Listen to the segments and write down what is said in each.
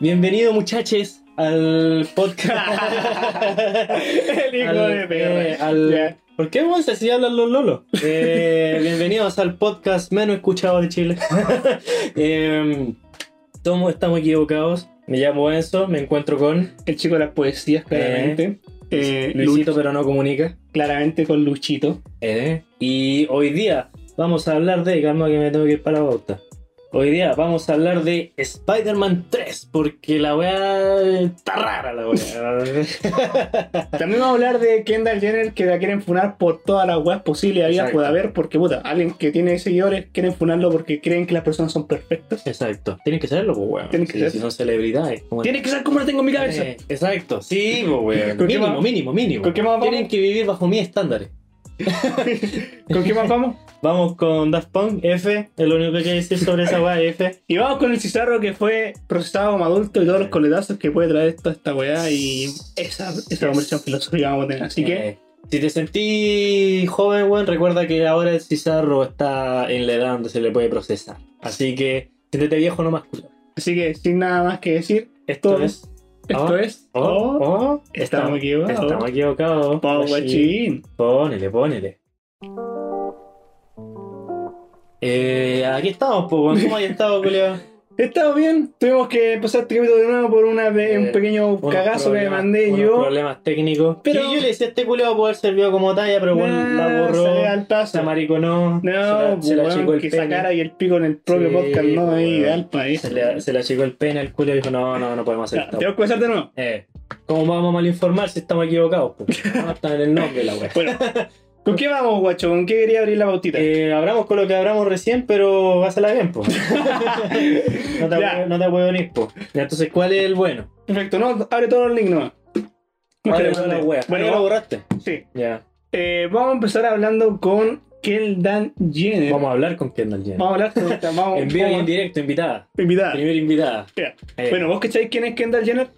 Bienvenido muchachos al podcast. El hijo Al- de perra. eh, al- Ya. ¿Por qué vamos así hablan los lolos? Eh, bienvenidos al podcast menos escuchado de Chile. Eh, tomo- estamos equivocados. Me llamo Enzo, me encuentro con El chico de las poesías, claramente. Eh, Luisito, Luch- pero no comunica. claramente con Luchito. Eh, y hoy día vamos a hablar de. Calma que me tengo que ir para la bauta. Hoy día vamos a hablar de Spider-Man 3, porque la weá está rara la weá. También vamos a hablar de Kendall Jenner que la quieren funar por todas las weas posibles Exacto. puede haber, porque puta, alguien que tiene seguidores quieren funarlo porque creen que las personas son perfectas. Exacto. Tienen que serlo, pues weón. Tienen que Sí, ser. Si son celebridades. como- Tiene que ser como la tengo en mi cabeza. Eh, exacto, sí, pues weón. ¿Con qué Mínimo, mínimo, mínimo. Tienen que vivir bajo mis estándares. ¿Con qué más vamos? Vamos con Daft Punk, F, es lo único que hay que decir sobre esa weá, F. Y vamos con el Cizarro que fue procesado como adulto y todos los coletazos que puede traer toda esta weá y esa, esa conversión filosófica vamos a tener. Así que, Eh, si te sentí joven, weón, recuerda que ahora el cizarro está en la edad donde se le puede procesar. Así que, siéntete viejo nomás, culo. así que sin nada más que decir, Esto Todo. es. Esto Oh, es. Oh, Oh, estamos equivocados. Estamos equivocados. Guachín. guachín. Ponele, ponele. Eh, aquí estamos, pues, weón. ¿cómo hay estado, culiao? He estado bien, tuvimos que pasar este capítulo de nuevo por una, Eh, un pequeño cagazo que me mandé unos yo. problemas técnicos. Pero- yo le decía a este culiao poder servido como talla, pero bueno, Nah, la borró. al paso. Se mariconó. No, se la, pues, se la achicó el que pene. sacara y el pico en el propio Sí, podcast no weón. ideal para eso. Se le, se le achicó el pene al culo y dijo, no, no, no podemos hacer esto. Tengo que empezar de nuevo. Eh, ¿Cómo vamos a mal informar si estamos equivocados? Pues? No está en el nombre la wea. Bueno, ¿con qué vamos, guacho? ¿Con qué quería abrir la bautita? Eh, con lo que hablamos recién, pero hazla bien, pues. no, te, Ya. no te puedo venir, pues. Entonces, ¿cuál es el bueno? Perfecto, no, abre todos los links nomás. Abre Ok, toda la wea. Bueno, Ah, ¿ya lo borraste? sí. Ya. Eh, vamos a empezar hablando con Kendall Jenner. Vamos a hablar con Kendall Jenner. Vamos a hablar con esta. Vamos, En vivo y en directo, invitada. Invitada. Primera invitada. Eh, Bueno, ¿vos cacháis quién es Kendall Jenner?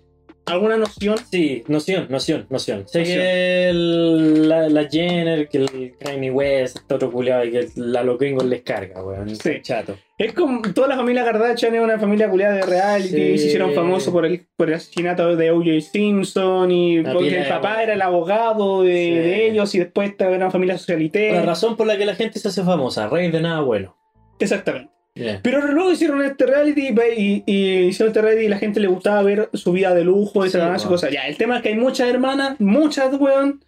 ¿Alguna noción? Sí, noción, noción, noción. Sé Noción. que el- la, la Jenner, que el Kanye West, este otro culiado y que el- a los gringos les carga, weón. Sí. Chato. Es como toda la familia Kardashian es una familia culiada de reality Sí. se hicieron famosos por el, por el asesinato de O.J. Simpson y La porque el papá era el abogado de, Sí. de ellos y después era una familia La socialite. razón por la que la gente se hace famosa, rey de nada bueno. Exactamente. Yeah. Pero luego hicieron este reality y, y hicieron este reality y la gente le gustaba ver su vida de lujo y Sí, weón. cosas. Ya, el tema es que hay muchas hermanas, muchas, weón.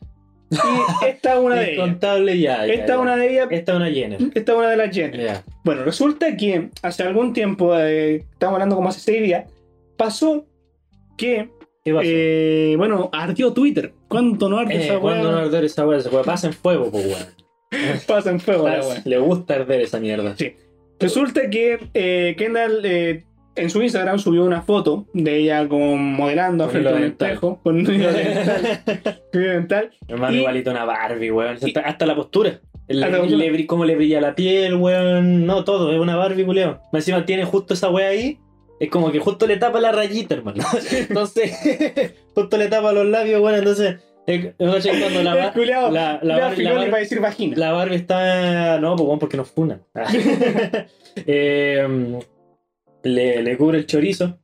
Y esta es una de ellas. Incontable ya. ya, Esta una de ellas. Esta es una Jenner. Esta es una de las Jenner. Bueno, resulta que hace algún tiempo, eh, estamos hablando como hace seis días, pasó que, ¿Qué pasó? eh, bueno, ardió Twitter. ¿Cuánto no arde Eh, esa ¿Cuándo no weá? arder esa weá? Esa weá pasa en fuego, pues weón. Pasa en fuego la Pasa- weá. Le gusta arder esa mierda. Sí. Resulta que eh, Kendall eh, en su Instagram subió una foto de ella como modelando Con frente a un espejo con un hilo dental. Hermano, igualito una Barbie, weón. y- Hasta, la postura. El, el- le cómo le brilla la piel, weón. No, todo. Es una Barbie. Más Encima tiene justo esa weá ahí. Es como que justo le tapa la rayita, hermano. Entonces, justo le tapa los labios, weón. Entonces, es- es cuando la, El Bar- culiao la, la, Bar- la decir vagina. Barbie está. No, pues weón, porque nos funan. Eh, le, le cubre el chorizo.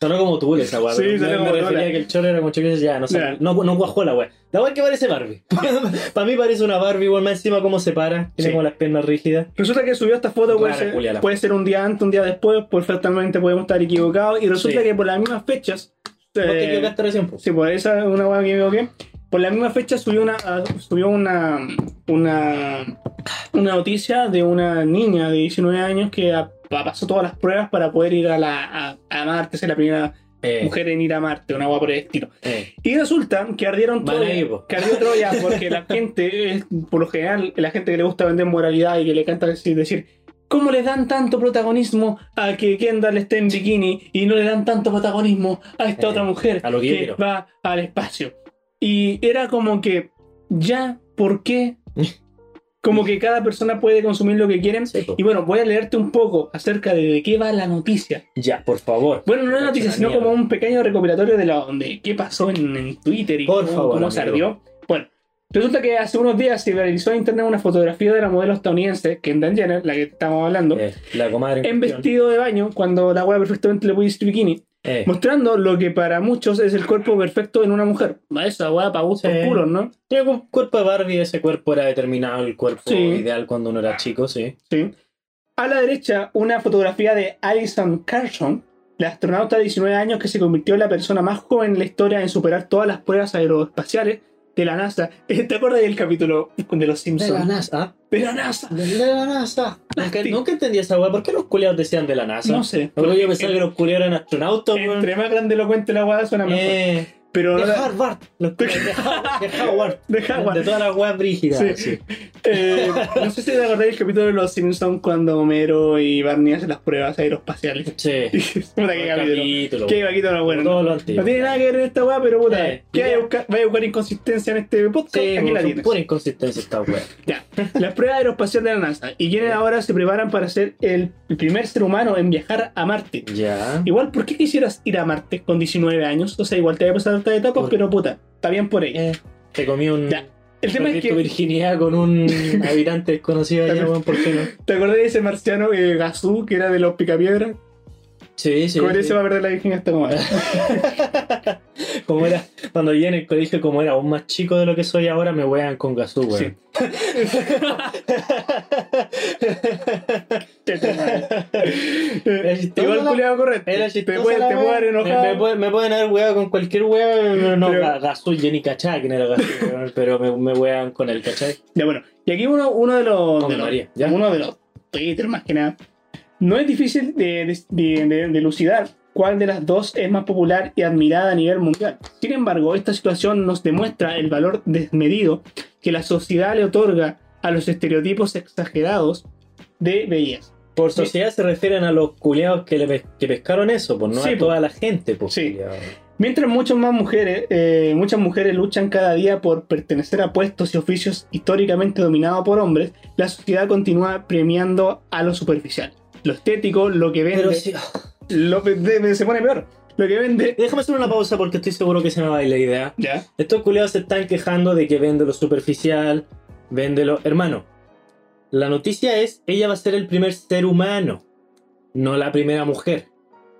Sonó como tú esa weá. Sí, me, como me refería a que el choro era con chorizo, ya, no sé. No, no cuajó la weá. La weá que parece Barbie. Para mí parece una Barbie, weón, más encima cómo se para. Tiene Sí. como las piernas rígidas. Resulta que subió esta foto, puede Rara, ser, puede ser un día antes, un día después, perfectamente podemos estar equivocados. Y resulta Sí. que por las mismas fechas. ¿Vos te eh, equivocaste recién, po? Sí, por esa es una weá que me equivoqué. Por la misma fecha subió una ah, subió una, una una noticia de una niña de 19 años que a- pasó todas las pruebas para poder ir a la a, a Marte, ser la primera Eh, mujer en ir a Marte, una weá por el estilo. eh. Y resulta que ardieron Troya, que ardió Troya porque la gente, por lo general, la gente que le gusta vender moralidad y que le encanta decir, decir ¿Cómo le dan tanto protagonismo a que Kendall esté en bikini y no le dan tanto protagonismo a esta Eh, otra mujer a lo que que va al espacio? Y era como que, ya, ¿por qué? Como que cada persona puede consumir lo que quieren. Sí. Y bueno, voy a leerte un poco acerca de, de qué va la noticia. Ya, por favor. Bueno, no es noticia, la sino mierda. como un pequeño recopilatorio de, lo, de qué pasó en, en Twitter y Por cómo, favor, cómo se ardió. Bueno, Resulta que hace unos días se viralizó en internet una fotografía de la modelo estadounidense, Kendall Jenner, la que estamos hablando, Eh, la comadre. en vestido de baño, cuando la weá perfectamente le puede bikini, Eh, mostrando lo que para muchos es el cuerpo perfecto en una mujer. Esa weá para gustos Sí. puros, ¿no? Tiene un cuerpo de Barbie, ese cuerpo era determinado, el cuerpo Sí. ideal cuando uno era chico, sí. Sí. A la derecha, una fotografía de Alison Carson, la astronauta de 19 años que se convirtió en la persona más joven en la historia en superar todas las pruebas aeroespaciales de la NASA. ¿Te acuerdas del capítulo de Los Simpsons? NASA. De la NASA. De la NASA. Nunca, nunca entendí esa weá. ¿Por qué los culiados decían de la NASA? No sé. Porque yo pensaba que los culiados eran astronautas. Entre más grande lo cuente la weá suena mejor. Eh, Pero de no la- Harvard. Los de. De Howard. de Howard. De todas las weas brígidas. Sí. sí. Eh, no sé si te acordás del capítulo de Los Simpsons cuando Homero y Barney hacen las pruebas aeroespaciales. Sí. Puta, qué capítulo. capítulo. Qué capítulo bueno. Todo lo No tiene nada que ver en esta weá, pero puta, Eh, ¿qué vaya a buscar, vaya a buscar inconsistencia en este podcast? Sí, Aquí la tienes. pura inconsistencia esta wea. Ya. Las pruebas aeroespaciales de la NASA. Y quienes ahora se preparan para ser el, el primer ser humano en viajar a Marte. Ya. Igual, ¿por qué quisieras ir a Marte con 19 años? O sea, igual te voy a otras etapas, Por- pero puta, está bien por ahí. Eh, te comí un. Ya. El tema es perdí tu que, virginidad con un habitante desconocido allá, weón, ¿por qué no? ¿te acordás de ese marciano eh, Gazú, que era de los picapiedras? Sí, sí. Con sí. ese va a perder la virginidad hasta como como era, cuando yo en el colegio, como era aún más chico de lo que soy ahora, me wean con gasú, weón. chistoso, Igual ¿no? culiado correcto. Era Te pueden, te pueden Me, enojar. me pueden, me pueden haber weado con cualquier wea, no, no Pero- Ga- Gasú, yo ni cachaba quién era Gasú, weón, pero me, me wean con el cachai. Ya bueno, y aquí uno, uno de los. De los- María, ¿ya? Uno de los Twitter más que nada. No es difícil de, de, de- de elucidar cuál de las dos es más popular y admirada a nivel mundial. Sin embargo, esta situación nos demuestra el valor desmedido que la sociedad le otorga a los estereotipos exagerados de belleza. Por sociedad se refieren a los culiados que, le pes- que pescaron eso, pues no Sí, a po. toda la gente, pues. Sí. culiao. Mientras muchas más mujeres, eh, muchas mujeres luchan cada día por pertenecer a puestos y oficios históricamente dominados por hombres, la sociedad continúa premiando a lo superficial. Lo estético, lo que vende, Pero sí. Lo que de- se pone peor. Lo que vende. Déjame hacer una pausa porque estoy seguro que se me va a ir la idea. Ya. Estos culiados se están quejando de que vende lo superficial, vende lo... Hermano, la noticia es, ella va a ser el primer ser humano, no la primera mujer.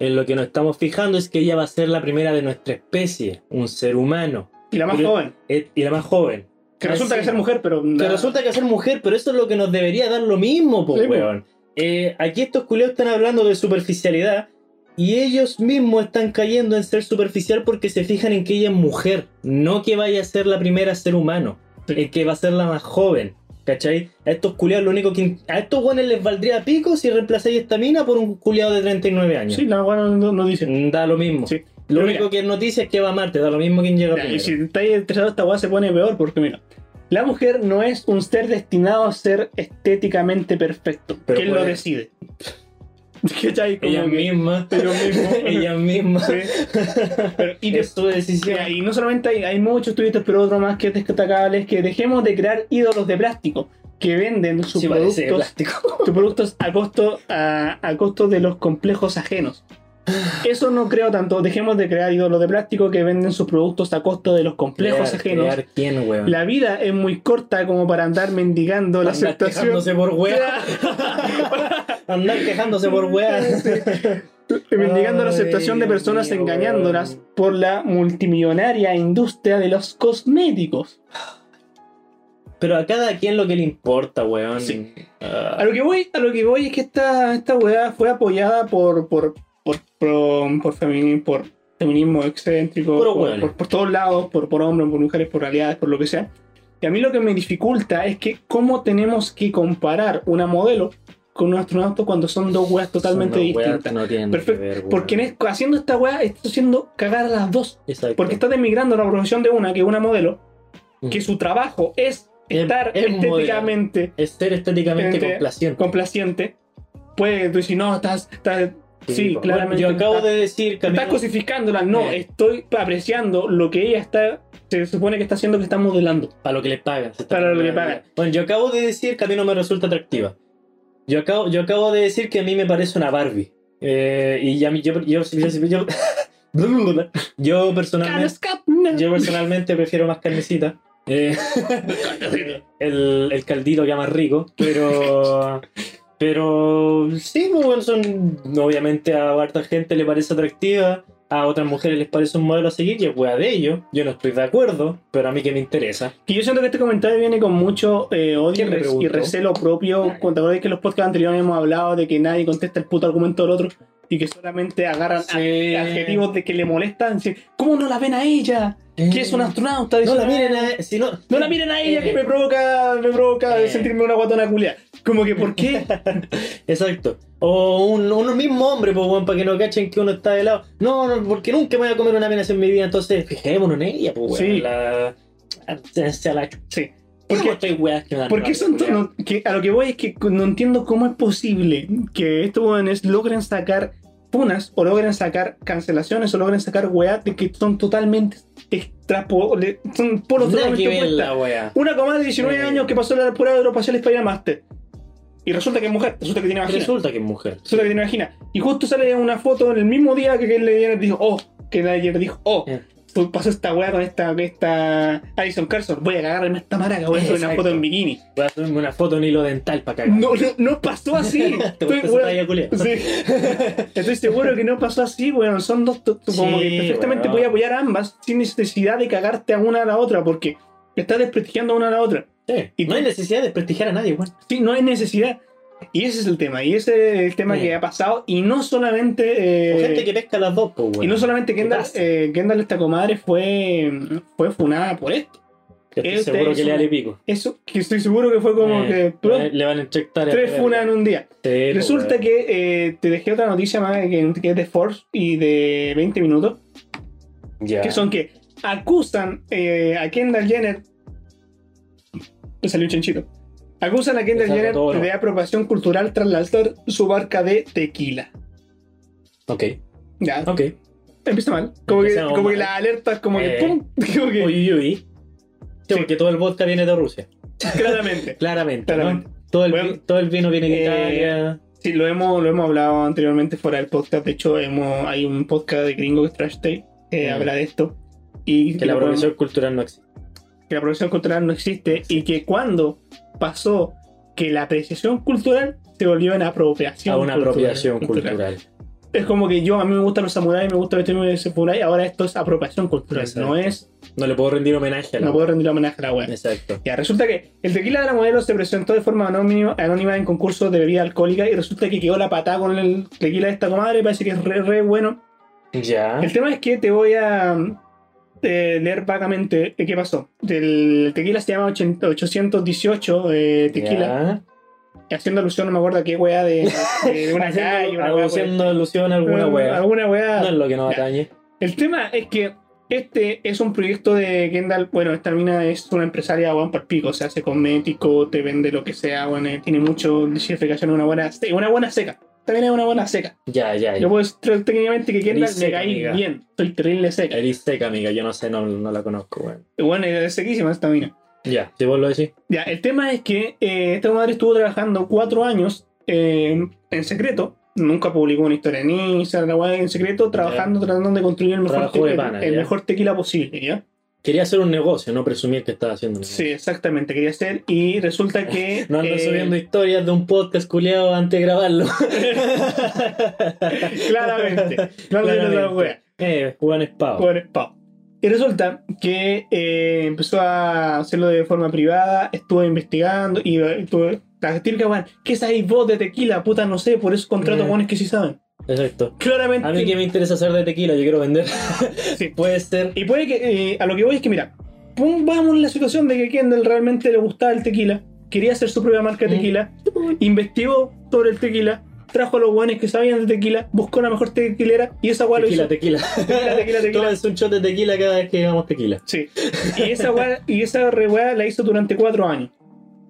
En lo que nos estamos fijando es que ella va a ser la primera de nuestra especie, un ser humano, Y la más Pero- joven. eh, y la más joven. Que resulta que ser mujer, pero. Que resulta que ser mujer, pero eso es lo que nos debería dar lo mismo, po, Sí, weón. Eh, aquí estos culiados están hablando de superficialidad y ellos mismos están cayendo en ser superficial porque se fijan en que ella es mujer, no que vaya a ser la primera ser humano, que va a ser la más joven. ¿Cachai? A estos culiados lo único que... A estos guanes les valdría pico si reemplazáis esta mina por un culiado de 39 años. Sí, la buena no, no dice. Mm, Da lo mismo. Sí. Lo Pero único mira. que es noticia es que va a Marte, da lo mismo quien llega Ya, y primero. si estáis interesados, esta weá se pone peor porque, mira. La mujer no es un ser destinado a ser estéticamente perfecto. Pero ¿Quién lo decide? ¿Cachai? Como Ella que- misma. Mismos. Ella misma. Sí. Pero- y, es su decisión. y no solamente hay, hay muchos tuitos, pero otro más que es destacable es que dejemos de crear ídolos de plástico que venden sus Sí, productos, sus productos a costo, a, a costo de los complejos ajenos. Eso no creo tanto. Dejemos de crear ídolos de plástico que venden sus productos a costo de los complejos Crear- ajenos. crear quién, weón. La vida es muy corta como para andar mendigando la Andar aceptación. quejándose por weá. Andar quejándose por weá. mendigando la aceptación de personas engañándolas por la multimillonaria industria de los cosméticos. Pero a cada quien lo que le importa, weón. Sí. Ah, A lo que voy, a lo que voy es que esta, esta weá fue apoyada por por por por, por, femini- por feminismo excéntrico, por, por- por todos lados, por, por hombres, por mujeres, por realidades, por lo que sea. Y a mí lo que me dificulta es que cómo tenemos que comparar una modelo con un astronauta cuando son dos weas totalmente son dos weas distintas. que No Perfecto, que ver. Porque en es- haciendo esta weá, está haciendo cagar a las dos. Exacto. Porque está demigrando la profesión de una, que es una modelo, Mm. que su trabajo es Es- estar es estéticamente Es ser estéticamente complaciente. complaciente. Puede tú decir, no, estás, estás sí, claramente. Yo acabo de decir que estás no- cosificándola. No, Eh. estoy apreciando lo que ella está. Se supone que está haciendo que está modelando. Para lo que le pagan. Para lo que le pagan. Bueno, yo acabo de decir que a mí no me resulta atractiva. Yo acabo, yo acabo de decir que a mí me parece una Barbie. Eh, y a mí, yo, yo, yo, yo, yo personalmente, yo personalmente prefiero más carnecita. Eh, el, el caldito queda más rico, pero. Pero sí, pues, bueno, son. Obviamente a harta gente le parece atractiva, a otras mujeres les parece un modelo a seguir y es wea de ellos. Yo no estoy de acuerdo, pero a mí que me interesa. Que yo siento que este comentario viene con mucho eh, odio y, ¿Quién me res- y recelo propio. Cuando acordás que en los podcasts anteriores hemos hablado de que nadie contesta el puto argumento del otro y que solamente agarran Sí. adjetivos de que le molestan. ¿Cómo no la ven a ella? Que es una astronauta. No la miren a. Si no, No la miren a ella que me provoca, me provoca sentirme una guatona culia. Como que, ¿por qué? Exacto. O un, uno mismo hombre, pues, weón, para que no cachen que uno está de lado. No, no, porque nunca me voy a comer una pena en mi vida, entonces fijémonos en ella, pues, weón. Sí. La. La chu- Sí. ¿Por ¿Por qué qué? estoy weas que me dan ¿Por qué rabia, son no, que A lo que voy es que no entiendo cómo es posible que estos jóvenes logren sacar punas o logren sacar cancelaciones o logren sacar weas de que son totalmente extrapolables. Son polos totalmente wea. Una comadre de 19 Eh. años que pasó la prueba de aeroespacial Spider Master. Y resulta que es mujer, resulta que tiene vagina. Resulta que es mujer. Resulta que tiene vagina. Y justo sale una foto en el mismo día que Ken Jenner dijo, oh, que ayer dijo, oh, pues pasó esta weá con esta, esta Alison Carson, voy a cagarme esta maraca, voy a hacer una foto en bikini. Voy a hacerme una foto en hilo dental para cagar. No, no, no pasó así. ¿Te Estoy, weón, sí. Estoy seguro que no pasó así, weón. Son dos, to- como Sí, que perfectamente voy a apoyar a ambas sin necesidad de cagarte a una a la otra, porque estás desprestigiando a una a la otra. Sí. Y no hay necesidad de prestigiar a nadie, weón. Sí, no hay necesidad. Y ese es el tema, y ese es el tema Sí. que ha pasado, y no solamente... O eh, gente que pesca las dos, pues. Y no solamente ¿Qué Kendall, eh, Kendall, esta comadre, fue, fue funada por esto. Que estoy este seguro que le un- vale pico. Eso, que estoy seguro que fue como Eh, que le- le van a inyectar tres funas en un día. Sí, Resulta pues, que eh, te dejé otra noticia más que, que es de Force y de 20 minutos, Ya. que son que acusan a Kendall Jenner. Me salió un chanchito. Acusan a Kendall Jenner todo, de apropiación cultural tras lanzar su barca de tequila. Ok, Ya, ok. empieza mal. Como que, como que las alertas, como que Eh. ¡pum! Como que, Uy, uy, uy. Sí, porque todo el vodka viene de Rusia. claramente. Claramente, Claramente. ¿no? Todo el, Bueno, todo el vino viene de eh, Italia. Sí, lo hemos, lo hemos hablado anteriormente fuera del podcast. De hecho, hemos, hay un podcast de gringo que es Trash Day que Mm. habla de esto. Y Que la profesión cultural no existe. Que la profesión cultural no existe y que cuando pasó que la apreciación cultural se volvió en apropiación A una cultural- apropiación cultural. Es como que yo, a mí me gustan los samuráis, me gusta vestirme de samurái, ahora esto es apropiación cultural, Exacto. no es, No le puedo rendir homenaje a la no puedo rendir homenaje a la web. Exacto. Ya, resulta que el tequila de la modelo se presentó de forma anónima, anónima en concursos de bebida alcohólica y resulta que quedó la patada con el tequila de esta comadre, parece que es re, re bueno. Ya. El tema es que te voy a eh, leer vagamente qué pasó. El tequila se llama 80 818 eh, tequila, Ya. haciendo alusión, no me acuerdo a qué weá de, una calle, una weá por haciendo alusión a alguna eh, wea. Alguna weá. No es lo que nos atañe. El tema es que este es un proyecto de Kendall. Bueno, esta mina es una empresaria Juan pico, se hace cosmético, te vende lo que sea, bueno, eh, tiene mucho diversificación, una buena, una buena seca. También es una buena seca. Ya, ya. Yo ya. puedo decir técnicamente que Kendall me seca, caí amiga. bien, estoy terrible seca. Eres seca, amiga. Yo no sé, no, no la conozco, weón. Bueno, es sequísima esta mina. Ya, si vos lo decís. Ya, el tema es que eh, esta madre estuvo trabajando cuatro años eh, en secreto. Nunca publicó una historia en Instagram, en secreto, trabajando, tratando de construir el mejor, Trabajo de te- pana, el mejor tequila posible, ¿ya? Quería hacer un negocio, no presumir que estaba haciendo un negocio. Sí, exactamente, quería hacer. Y resulta que. No ando eh, subiendo historias de un podcast culiado antes de grabarlo. Claramente. No digas la wea. Eh, Juan Espado. Por spam. Y resulta que eh, empezó a hacerlo de forma privada, estuvo investigando y eh, estuvo. La típica, weón, ¿qué sabéis vos de tequila? Puta, no sé, por eso contrato Eh. buenos que sí saben. Exacto. Claramente. A mí que me interesa hacer de tequila, yo quiero vender. Sí. Puede ser. Y puede que, eh, a lo que voy es que, mira, pongamos la situación de que Kendall realmente le gustaba el tequila, quería hacer su propia marca de Mm. tequila, investigó sobre el tequila, trajo a los guanes que sabían de tequila, buscó la mejor tequilera y esa weá lo hizo. Tequila, tequila. Tequila, tequila, tequila. Tómense un shot de tequila cada vez que digamos tequila. Sí. Y esa weá, y esa re la hizo durante cuatro años.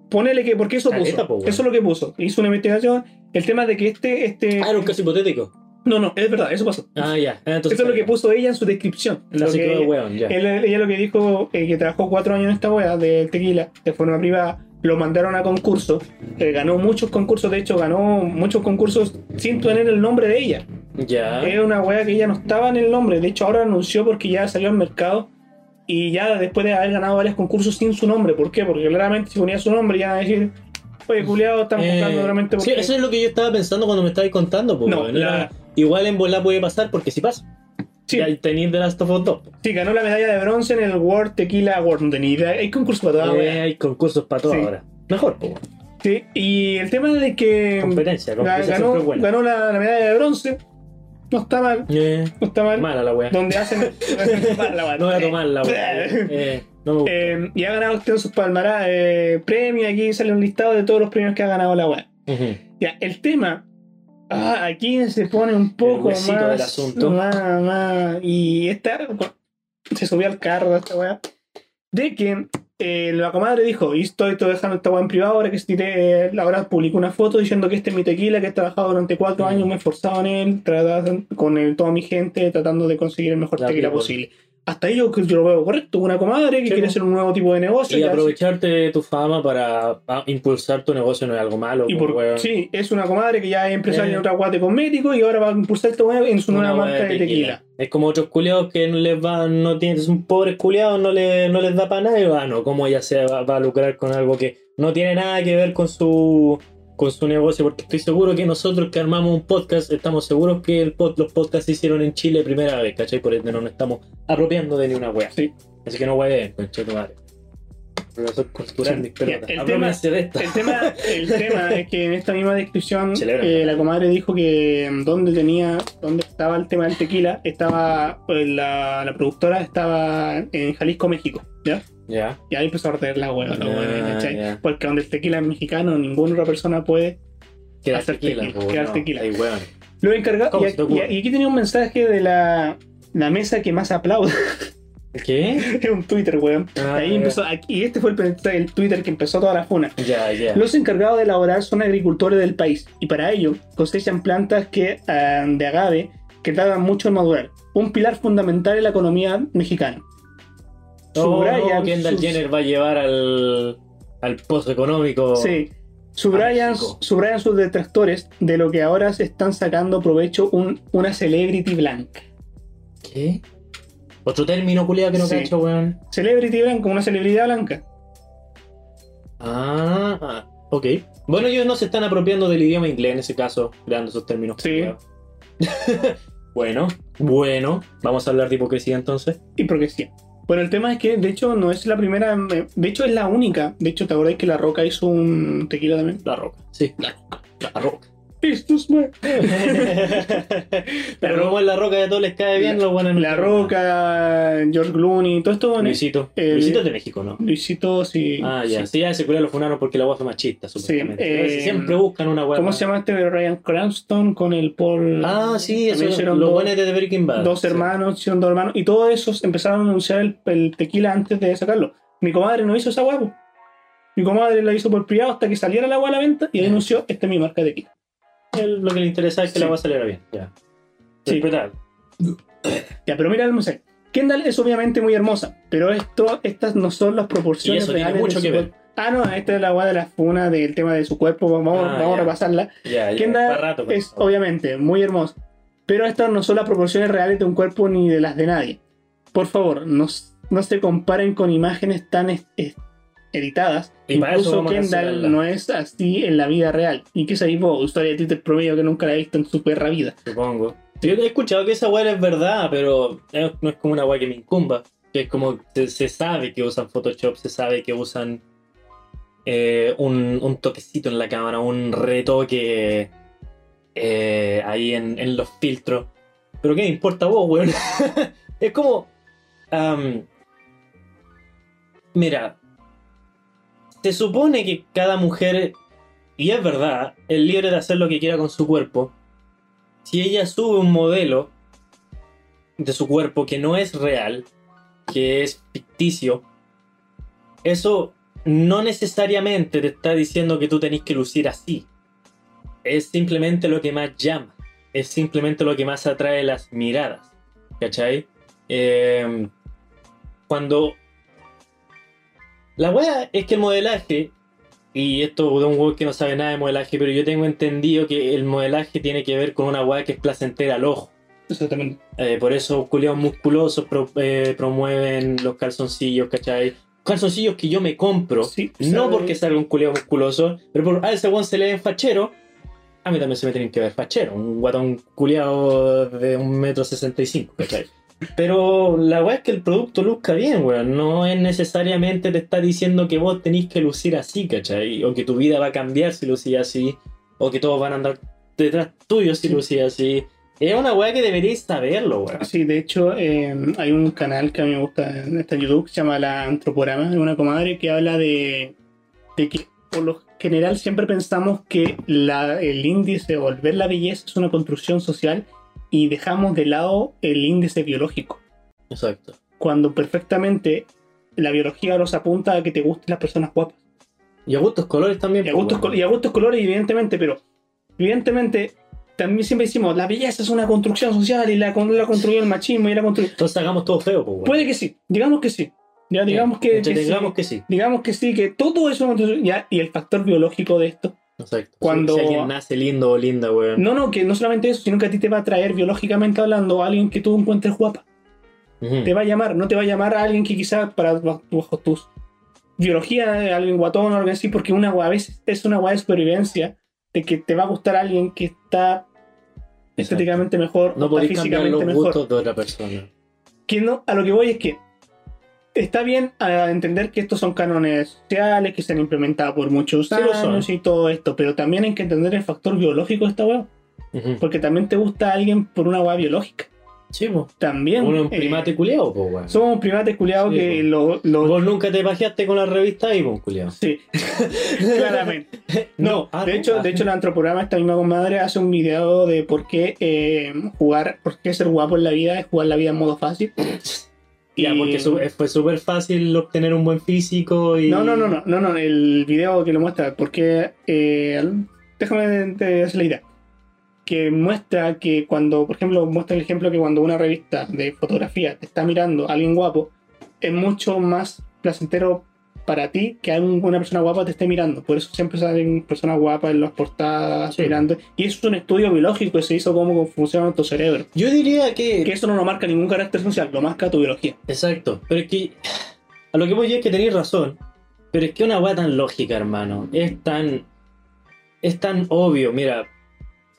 Ponele que, porque eso Caleta, puso. po, weón. Eso es lo que puso. Hizo una investigación. El tema de que este, este. Ah, era un caso hipotético. No, no, es verdad, eso pasó. Ah, ya. Ah, entonces Eso es lo que puso ella en su descripción. Lo que de ella- weón, ya. Él- ella lo que dijo, eh, que trabajó cuatro años en esta wea del tequila, de forma privada, lo mandaron a concursos, eh, ganó muchos concursos, de hecho ganó muchos concursos sin tener el nombre de ella. Ya. Era una wea que ella no estaba en el nombre, de hecho ahora anunció porque ya salió al mercado y ya después de haber ganado varios concursos sin su nombre. ¿Por qué? Porque claramente si ponía su nombre ya a decir, oye, culiado, están Eh, realmente sí, porque... eso es lo que yo estaba pensando cuando me estabais contando. po, No, la- Igual en bola puede pasar porque si pasa. Sí. Ya tenéis de Last of Us 2. po. Sí, ganó la medalla de bronce en el World Tequila Award. No tenía idea. Hay concursos para toda la Eh, hay concursos para todo Sí. ahora. Mejor, po. Sí, y el tema de que competencia. ga- competencia siempre ganó, buena. ganó la, la medalla de bronce. No está mal, Eh, no está mal. mala la wea. Donde hacen. No voy a tomar la wea. Eh, no. Eh, y ha ganado usted sus palmarás eh, premios. Aquí sale un listado de todos los premios que ha ganado la web. Ya, el tema. Ah, aquí se pone un poco más, del asunto. más- más- Y esta. Se subió al carro de esta weá. De que eh, la comadre dijo: Y estoy, estoy dejando esta weá en privado. Ahora que tiré, ahora publicó una foto diciendo que este es mi tequila, que he trabajado durante cuatro años, me he esforzado en él, tratando- con toda mi gente, tratando de conseguir el mejor La tequila people. posible. Hasta ahí yo, yo lo veo correcto. Una comadre que Sí, quiere hacer un nuevo tipo de negocio. Y aprovecharte de tu fama para impulsar tu negocio no es algo malo. Y por, sí, es una comadre que ya es empresaria Eh. en otra guate cosmético y ahora va a impulsar esta weá en su nueva marca de tequila. Es como otros culiados que no les va, no tienen, son pobres culiados, no, le, no les da para nada y va, no, como ella se va, va a lucrar con algo que no tiene nada que ver con su con su negocio, porque estoy seguro que nosotros que armamos un podcast, estamos seguros que el pod- los podcasts se hicieron en Chile primera vez, ¿cachai? Por ende no nos estamos apropiando de ni una wea. Sí. Así que no hueven, concha tu madre. Profesor cultural, Sí. mis pelotas. El de tema, el tema es que en esta misma descripción eh, la comadre dijo que mm, donde tenía, donde estaba el tema del tequila, estaba eh, la, la productora estaba en Jalisco, México, ¿ya? Ya. Y ahí empezó a arder la hueá, la Ah, ya. Porque donde el tequila es mexicano, ninguna otra persona puede. Queda Hacer tequila, tequila, po, quedar no, tequila. ahí, weón. Lo encargado. ¿Cómo Y, aquí tenía un mensaje de la, la mesa que más aplaude. ¿Qué? Es un Twitter, weón. Ah, Ahí empezó, aquí, y este fue el, el Twitter que empezó toda la funa. Ya, ya. Los encargados de elaborar son agricultores del país y para ello cosechan plantas que, ah, de agave que tardan mucho en madurar. Un pilar fundamental en la economía mexicana. No, Kendall sus- Jenner va a llevar al, al pozo económico. Sí. Subrayan, sus detractores de lo que ahora se están sacando provecho un- una celebrity blanca. ¿Qué? Otro término culiado que no Sí. cacho, weón. Celebrity blanca, una celebridad blanca. Ah, ok. Bueno, ellos no se están apropiando del idioma inglés en ese caso, creando esos términos. Sí. bueno, bueno. Vamos a hablar de hipocresía entonces. Sí. Bueno, el tema es que de hecho no es la primera, de hecho es la única. De hecho, ¿te acordás que La Roca hizo un tequila también? La roca. Sí, la roca. La roca. Esto es ma- Pero como en la roca de todos les cae bien, lo bueno La Roca, George Clooney, todo esto. Luisito. Eh, Luisito es de México, ¿no? Luisito, sí. Ah, ya. sí. Sí, a ese culiao lo funaron porque la voz fue machista, supuestamente. Sí, eh, siempre buscan una weá. ¿Cómo se llama este Ryan Cranston con el Paul? Ah, sí, eso es hicieron lo dos- bueno de Breaking Bad. Dos Sí. hermanos, hicieron dos hermanos, y todos esos empezaron a anunciar el, el tequila antes de sacarlo. Mi comadre no hizo esa huevo. Mi comadre la hizo por privado hasta que saliera la agua a la venta y ahí Ya. anunció, esta es mi marca de tequila. Él lo que le interesa es que Sí. la va a salir bien. Ya. Sí. Respetable. Ya, pero mira el mensaje. Kendall es obviamente muy hermosa, pero esto, estas no son las proporciones Y eso tiene reales de mucho su que ver. Ah, no, esta es la agua de la funa del tema de su cuerpo. Vamos, Ah, vamos a repasarla. Ya, ya. Kendall rato, pues. es obviamente muy hermosa, pero estas no son las proporciones reales de un cuerpo ni de las de nadie. Por favor, no, no se comparen con imágenes tan es- es- editadas. Y Incluso Kendall no es así en la vida real. ¿Y qué sabéis vos? Historia de Twitter promedio que nunca la he visto en su perra vida. Supongo. Yo he escuchado que esa weá es verdad, pero no es como una weá que me incumba. Que es como, se, se sabe que usan Photoshop, se sabe que usan eh, un, un toquecito en la cámara, un retoque eh, ahí en, en los filtros. Pero ¿qué importa vos, weón? es como... mira, se supone que cada mujer, y es verdad, es libre de hacer lo que quiera con su cuerpo. Si ella sube un modelo de su cuerpo que no es real, que es ficticio, eso no necesariamente te está diciendo que tú tenés que lucir así. Es simplemente lo que más llama. Es simplemente lo que más atrae las miradas. ¿Cachai? Eh, cuando... La wea es que el modelaje, y esto de un weón que no sabe nada de modelaje, pero yo tengo entendido que el modelaje tiene que ver con una wea que es placentera al ojo. Exactamente. Eh, por eso culiados musculosos pro- eh, promueven los calzoncillos, ¿cachai? Calzoncillos que yo me compro, Sí, no porque salga un culiado musculoso, pero por a ese weón se le ven fachero, a mí también se me tienen que ver fachero, un guatón culiado de un metro sesenta y cinco, ¿cachai? Pero la weá es que el producto luzca bien, weón. No es necesariamente te está diciendo que vos tenéis que lucir así, ¿cachai? O que tu vida va a cambiar si lucís así. O que todos van a andar detrás tuyo si lucís así. Es una weá que deberíais saberlo, weón. Sí, de hecho, eh, hay un canal que a mí me gusta, en YouTube, que se llama La Antroporama, de una comadre que habla de, de que por lo general siempre pensamos que la- el índice o el ver la belleza es una construcción social y dejamos de lado el índice biológico, Exacto. cuando perfectamente la biología nos apunta a que te gusten las personas guapas. Y a gustos colores también. Y a pues, gustos, col- y a gustos colores, evidentemente, pero evidentemente también siempre decimos, la belleza es una construcción social y la, la construyó el machismo y la construyó... Entonces hagamos todo feo, pues, weón. Puede que sí, digamos que sí. Ya digamos que, que Entretengamos sí. que sí. Digamos que sí, que todo eso ya, y el factor biológico de esto. Exacto. Cuando- Si, si alguien nace lindo o linda, weón. No, no, que no solamente eso, sino que a ti te va a traer biológicamente hablando a alguien que tú encuentres guapa. Te va a llamar, no te va a llamar a alguien que quizás para bajo tus biología, alguien guatón o algo así, porque una a veces es una guay de supervivencia de que te va a gustar alguien que está estéticamente mejor, No o está físicamente los mejor. gustos de otra persona. que no, a lo que voy es que está bien a entender que estos son cánones sociales que se han implementado por muchos Sí años y todo esto, pero también hay que entender el factor biológico de esta weá, porque también te gusta alguien por una weá biológica. Sí, pues. También. Uno un eh, primate culiao, pues, weón. somos un primate culiado Sí, que po. lo, lo- Vos nunca te pajeaste con la revista pues, culiao. Sí, claramente. No, ah, de hecho, ah. de hecho, el antroprograma, esta misma comadre hace un video de por qué eh, jugar, por qué ser guapo en la vida es jugar la vida en modo fácil. Ya, porque su- fue súper fácil obtener un buen físico y... No, no, no, no, no, no, el video que lo muestra, porque eh, déjame te hacer la idea. Que muestra que cuando, por ejemplo, muestra el ejemplo que cuando una revista de fotografía te está mirando a alguien guapo, es mucho más placentero para ti que una persona guapa te esté mirando. Por eso siempre salen personas guapas en las portadas Sí. mirando. Y eso es un estudio biológico que se hizo cómo funciona nuestro cerebro. Yo diría que... Que eso no lo marca ningún carácter social, lo marca tu biología. Exacto, pero es que... A lo que voy es que tenéis razón, pero es que una weá tan lógica, hermano, es tan... Es tan obvio, mira...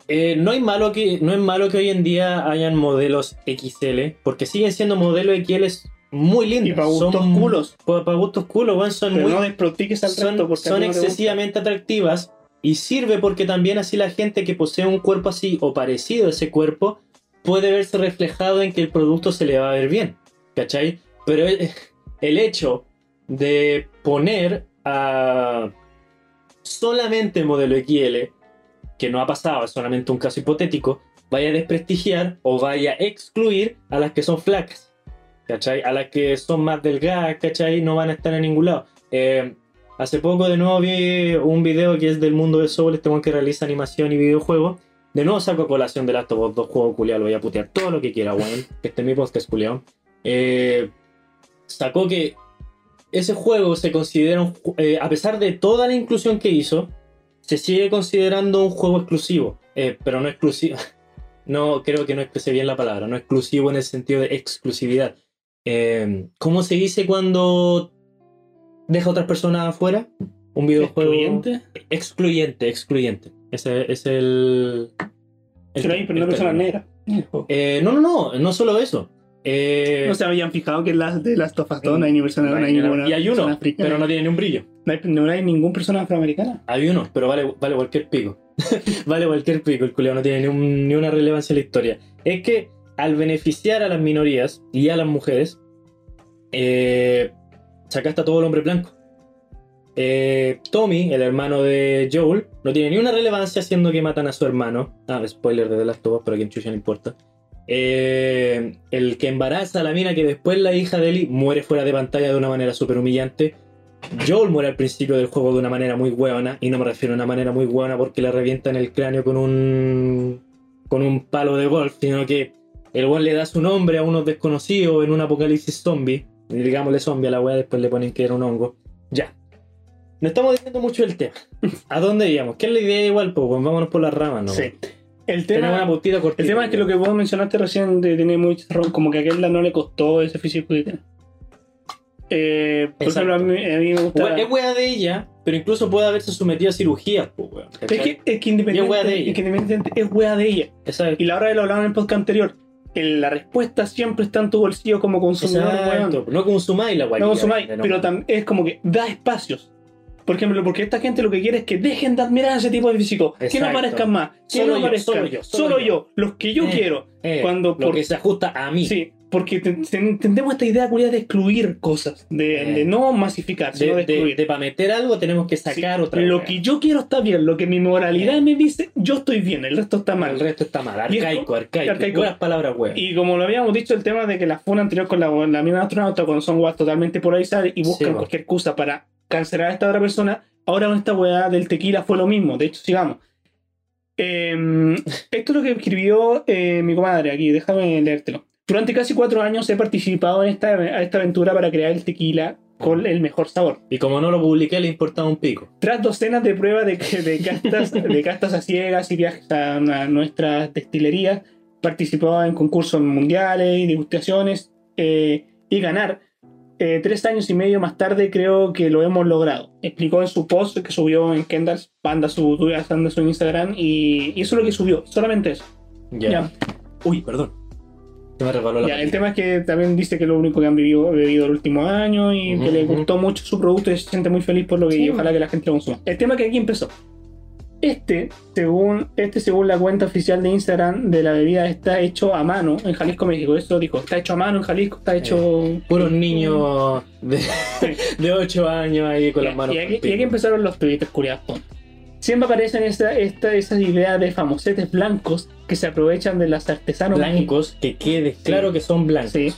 eh, no, hay malo que, no es malo que hoy en día hayan modelos XL, porque siguen siendo modelos XL muy lindos. Y para gustos culos. Para gustos culos, weón, son Pero muy no desprotiques al son, porque son no excesivamente atractivas y sirve porque también así la gente que posee un cuerpo así o parecido a ese cuerpo puede verse reflejado en que el producto se le va a ver bien, ¿cachai? Pero el, el hecho de poner a solamente modelo XL, que no ha pasado, es solamente un caso hipotético, vaya a desprestigiar o vaya a excluir a las que son flacas. A las que son más delgadas, ¿cachai? No van a estar en ningún lado. Eh, hace poco de nuevo vi un video que es del mundo de Soul, este que realiza animación y videojuegos. De nuevo saco colación de Last of Us 2 juego lo voy a putear todo lo que quiera, weón. Este es mi podcast culiado. Eh, sacó que ese juego se considera, un eh, a pesar de toda la inclusión que hizo, se sigue considerando un juego exclusivo. Eh, pero no exclusivo. No, creo que no expresé bien la palabra. No exclusivo en el sentido de exclusividad. Eh, ¿Cómo se dice cuando deja a otras personas afuera? Un videojuego. ¿Excluyente? Excluyente, excluyente. Ese es el. el- hay pero no personas término. negras. Eh, no, no, no, no solo eso. Eh, No se habían fijado que las de las Tofas no hay ni persona, no hay ninguna y hay uno, persona africana. pero no tiene ni un brillo. no, hay, no hay ningún persona afroamericana. Hay uno, pero vale, vale cualquier pico. vale cualquier pico, el culiao no tiene ni, un- ni una relevancia en la historia. Es que al beneficiar a las minorías y a las mujeres, eh, sacaste a todo el hombre blanco. Eh, Tommy, el hermano de Joel, no tiene ni una relevancia siendo que matan a su hermano. Ah, spoiler de of Us, pero a quien chucha no importa. Eh, el que embaraza a la mina que después la hija de Ellie muere fuera de pantalla de una manera súper humillante. Joel muere al principio del juego de una manera muy hueona, y no me refiero a una manera muy hueona porque le revientan el cráneo con un con un palo de golf, sino que el weón le da su nombre a unos desconocidos en un apocalipsis zombie, y digámosle zombie a la wea, después le ponen que era un hongo. Ya. No estamos diciendo mucho del tema. ¿A dónde íbamos? ¿Qué es la idea igual? Pues vámonos por las ramas, ¿no? Sí. El tema, una puntita cortita. el tema es que lo que vos mencionaste recién de tener muy como que a aquella no le costó ese físico que tiene. Eh, por ejemplo, a mí, a mí me gusta. Es wea de ella, pero incluso puede haberse sometido a cirugías, pues, weón. Es que, es que independiente, es wea de ella. es que independientemente es wea de ella. Exacto. Y la hora de lo hablaba en el podcast anterior. La respuesta siempre está en tu bolsillo como consumidor, Exacto. No consumáis la guay. No consumáis, pero es como que da espacios. Por ejemplo, porque esta gente lo que quiere es que dejen de admirar a ese tipo de físico. Que no Exacto. aparezcan más. Que Solo no yo, aparezcan. solo yo, Solo, solo yo. yo. Los que yo Eh. quiero. Eh, cuando lo por- que se ajusta a mí. Sí, porque te- te- tenemos esta idea culia de excluir cosas. De, Eh. de no masificar, sino de, De, de, excluir. de para meter algo tenemos que sacar Sí, otra Lo que yo quiero está bien. Lo que mi moralidad Eh. me dice, yo estoy bien. El resto está mal. El resto está mal. Arcaico, co- arcaico. arcaico. Palabras, weón. Y como lo habíamos dicho, el tema de que la funa anterior con la, la misma astronauta, cuando son weas totalmente polarizadas y buscan Sí, cualquier excusa para cancelar a esta otra persona, ahora con esta weá del tequila fue lo mismo. De hecho, sigamos. Eh, esto es lo que escribió eh, mi comadre aquí, déjame leértelo. Durante casi cuatro años he participado en esta, aventura para crear el tequila con el mejor sabor. Y como no lo publiqué, le importaba un pico. Tras docenas de pruebas de, de, castas, de castas a ciegas y viajes a, a nuestras destilerías, participó en concursos mundiales y degustaciones eh, y ganar. Eh, tres años y medio más tarde creo que lo hemos logrado. Explicó en su post que subió en Kendall, anda su, su Instagram y, y eso es lo que subió, solamente eso. Ya. Ya. Uy, perdón. Se me resbaló la Ya, el tema es que también dice que es lo único que han bebido, bebido el último año y que le gustó mucho su producto y se siente muy feliz por lo que Sí. y ojalá que la gente lo consuma. El tema es que aquí empezó. Este según, este, según la cuenta oficial de Instagram de la bebida, está hecho a mano en Jalisco, México. Eso dijo, está hecho a mano en Jalisco, está hecho... Puros niños de, de 8 años ahí con las manos. y, aquí, y aquí empezaron los tweets curiados. Siempre aparecen esta, esta, esas ideas de famosetes blancos que se aprovechan de los artesanos blancos, que quede claro que son blancos. Sí.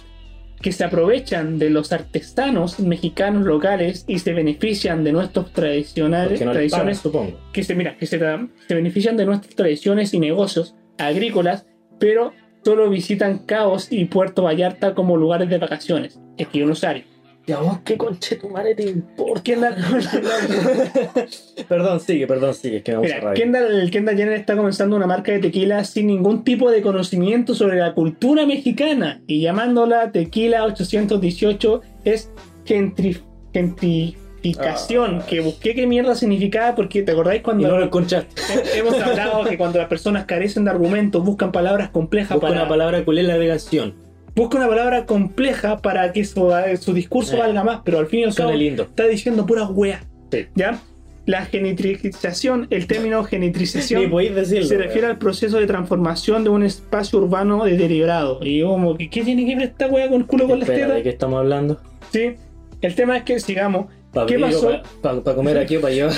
Que se aprovechan de los artesanos mexicanos locales y se benefician de nuestros tradicionales no les pagan, tradiciones supongo. que se mira que se, se benefician de nuestras tradiciones y negocios agrícolas, pero solo visitan Caos y Puerto Vallarta como lugares de vacaciones. Es que yo no sé. ¿Y a vos qué conche tu madre te importa? ¿Por qué anda con la- perdón, sigue, perdón, sigue, es que me Mira. Kendall, el Kendall Jenner está comenzando una marca de tequila sin ningún tipo de conocimiento sobre la cultura mexicana y llamándola Tequila 818 es gentri- gentrificación, Ah. que busqué qué mierda significaba porque te acordáis Y cuando no lo encontraste. hemos hablado que cuando las personas carecen de argumentos buscan palabras complejas Busca para una palabra cuál es la agregación. Busca una palabra compleja para que su, su discurso Eh. valga más, pero al fin y al cabo lindo. está diciendo pura wea. Sí. ¿Ya? La genitrización, el término Ni genitrización decirlo. se refiere al proceso de transformación de un espacio urbano deteriorado. Y como, ¿qué tiene que ver esta wea con el culo con las Espera, ¿de tetas? qué estamos hablando? Sí. El tema es que, sigamos, ¿Para ¿Qué pasó? ¿Para comer aquí o para llevar?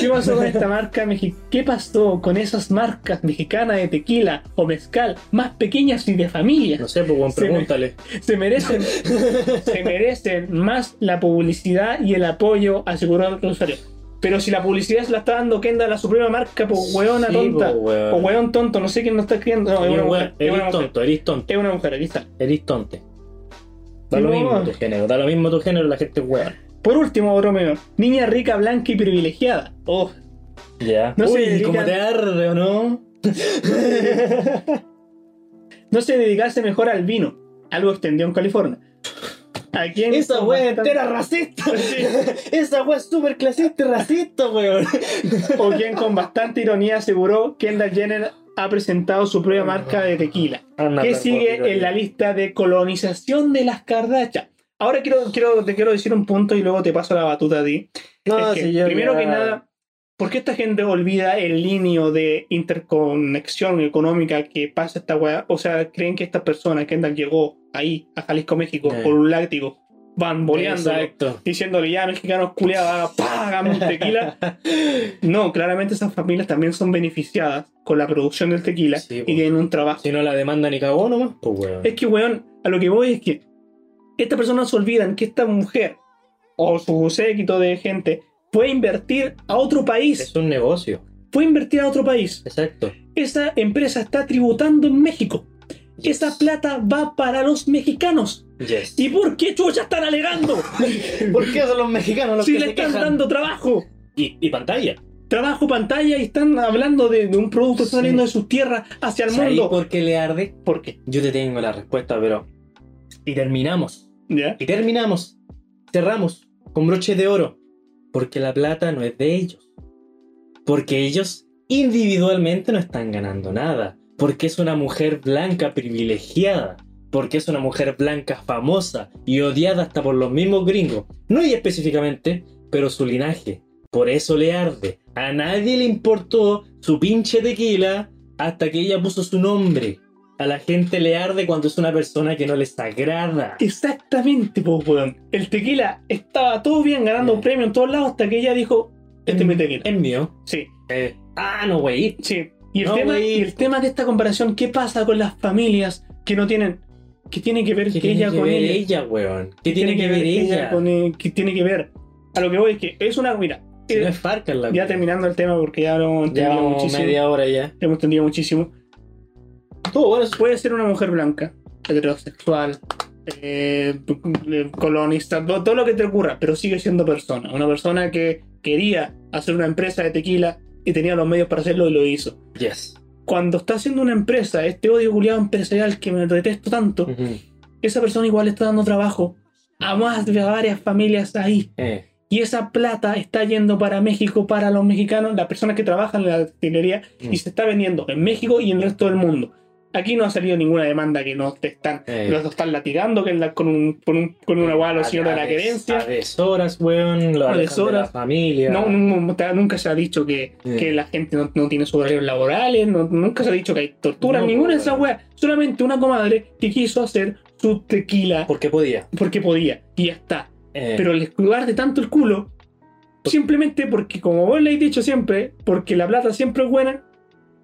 ¿qué pasó con esta marca mexicana? ¿Qué pasó con esas marcas mexicanas de tequila o mezcal más pequeñas y de familia? No sé, pues bueno, Se me- pregúntale. Se merecen, se merecen más la publicidad y el apoyo, aseguró el usuario. Pero si la publicidad se la está dando Kendall a su propia marca, pues weona Sí, tonta. po, weón. O weón tonto, no sé quién lo está escribiendo. No, es una mujer. Es una Eres mujer. tonto, eres tonto, Es una mujer, aquí está. eres tonte. Da Sí, lo no. mismo tu género, da lo mismo tu género, la gente es weón. Por último, Romeo. Niña rica, blanca y privilegiada. Oh, Ya. No se Uy, dedican- ¿cómo te arde o no? no se dedicase mejor al vino. Algo extendió en California. ¿A quién Esa wea entera racista. Sí. Esa wea es súper clasista y racista, weón. O quien con bastante ironía aseguró que Kendall Jenner ha presentado su propia marca de tequila. Anda, que sigue en la lista de colonización de las Kardashian. Ahora quiero, quiero, te quiero decir un punto y luego te paso la batuta a ti. No, Es que, si primero ya- que nada, ¿por qué esta gente olvida el líneo de interconexión económica que pasa esta weá? O sea, creen que esta persona, Kendall, llegó ahí, a Jalisco, México, Eh. por un látigo, van boleando, Exacto. diciéndole ya, mexicanos culiados, págame un tequila. No, claramente esas familias también son beneficiadas con la producción del tequila Sí, y tienen un trabajo. Si no la demanda ni cagó nomás, pues weón. Es que, weón, a lo que voy es que estas personas olvidan que esta mujer o su séquito de gente puede invertir a otro país. Es un negocio. Puede invertir a otro país. Exacto. Esa empresa está tributando en México. Esa plata va para los mexicanos. Yes. ¿Y por qué chucha están alegando? por qué son los mexicanos los si que le se están quejan? dando trabajo. Y, y pantalla. trabajo pantalla y están hablando de, de un producto que está saliendo de sus tierras hacia el ¿Sabes mundo. por qué le arde? ¿Por qué? Yo te tengo la respuesta, pero. Y terminamos. Y terminamos. Cerramos con broche de oro. Porque la plata no es de ellos. Porque ellos individualmente no están ganando nada. Porque es una mujer blanca privilegiada. Porque es una mujer blanca famosa y odiada hasta por los mismos gringos. No ella específicamente, pero su linaje. Por eso le arde. A nadie le importó su pinche tequila hasta que ella puso su nombre. A la gente le arde cuando es una persona que no les agrada. Exactamente, pues, weón. El tequila estaba todo bien ganando Mm. premio en todos lados hasta que ella dijo: Este es mi tequila. Es mío. Sí, Eh, ah, no, güey. sí. Y el, No, tema, güey. y el tema de esta comparación, ¿qué pasa con las familias que no tienen. que tiene que ver ¿Qué tiene ella que con ver ella? ella, weón? ¿Qué tiene que ver ella? con él? ¿Qué tiene que ver? A lo que voy es que es una. Mira, Si eh, no es Farca la ya terminando el tema porque ya lo hemos Ya entendido vamos muchísimo. media hora ya. Hemos entendido muchísimo. Todo bueno. Puede ser una mujer blanca, heterosexual, eh, colonista, todo, todo lo que te ocurra, pero sigue siendo persona. Una persona que quería hacer una empresa de tequila y tenía los medios para hacerlo y lo hizo. Yes. Cuando está haciendo una empresa, este odio culiado empresarial que me detesto tanto, Ujú. esa persona igual está dando trabajo a más de varias familias ahí. Eh, Y esa plata está yendo para México, para los mexicanos, las personas que trabajan en la destilería, Mm. y se está vendiendo en México y en el resto del mundo. Aquí no ha salido ninguna demanda que no te están, Eh. los están latigando que la- con, un, con, un- con una guada los señores de la querencia. Deshoras, weón. De la familia. No, nunca, se ha dicho que, Eh. que la gente no, no tiene sus horarios laborales, no- nunca se ha dicho que hay tortura, No, ninguna de esas weas. Solamente una comadre que quiso hacer su tequila Porque podía. porque podía, y ya está. Eh, Pero el de tanto el culo, simplemente porque, como vos le has dicho siempre, porque la plata siempre es buena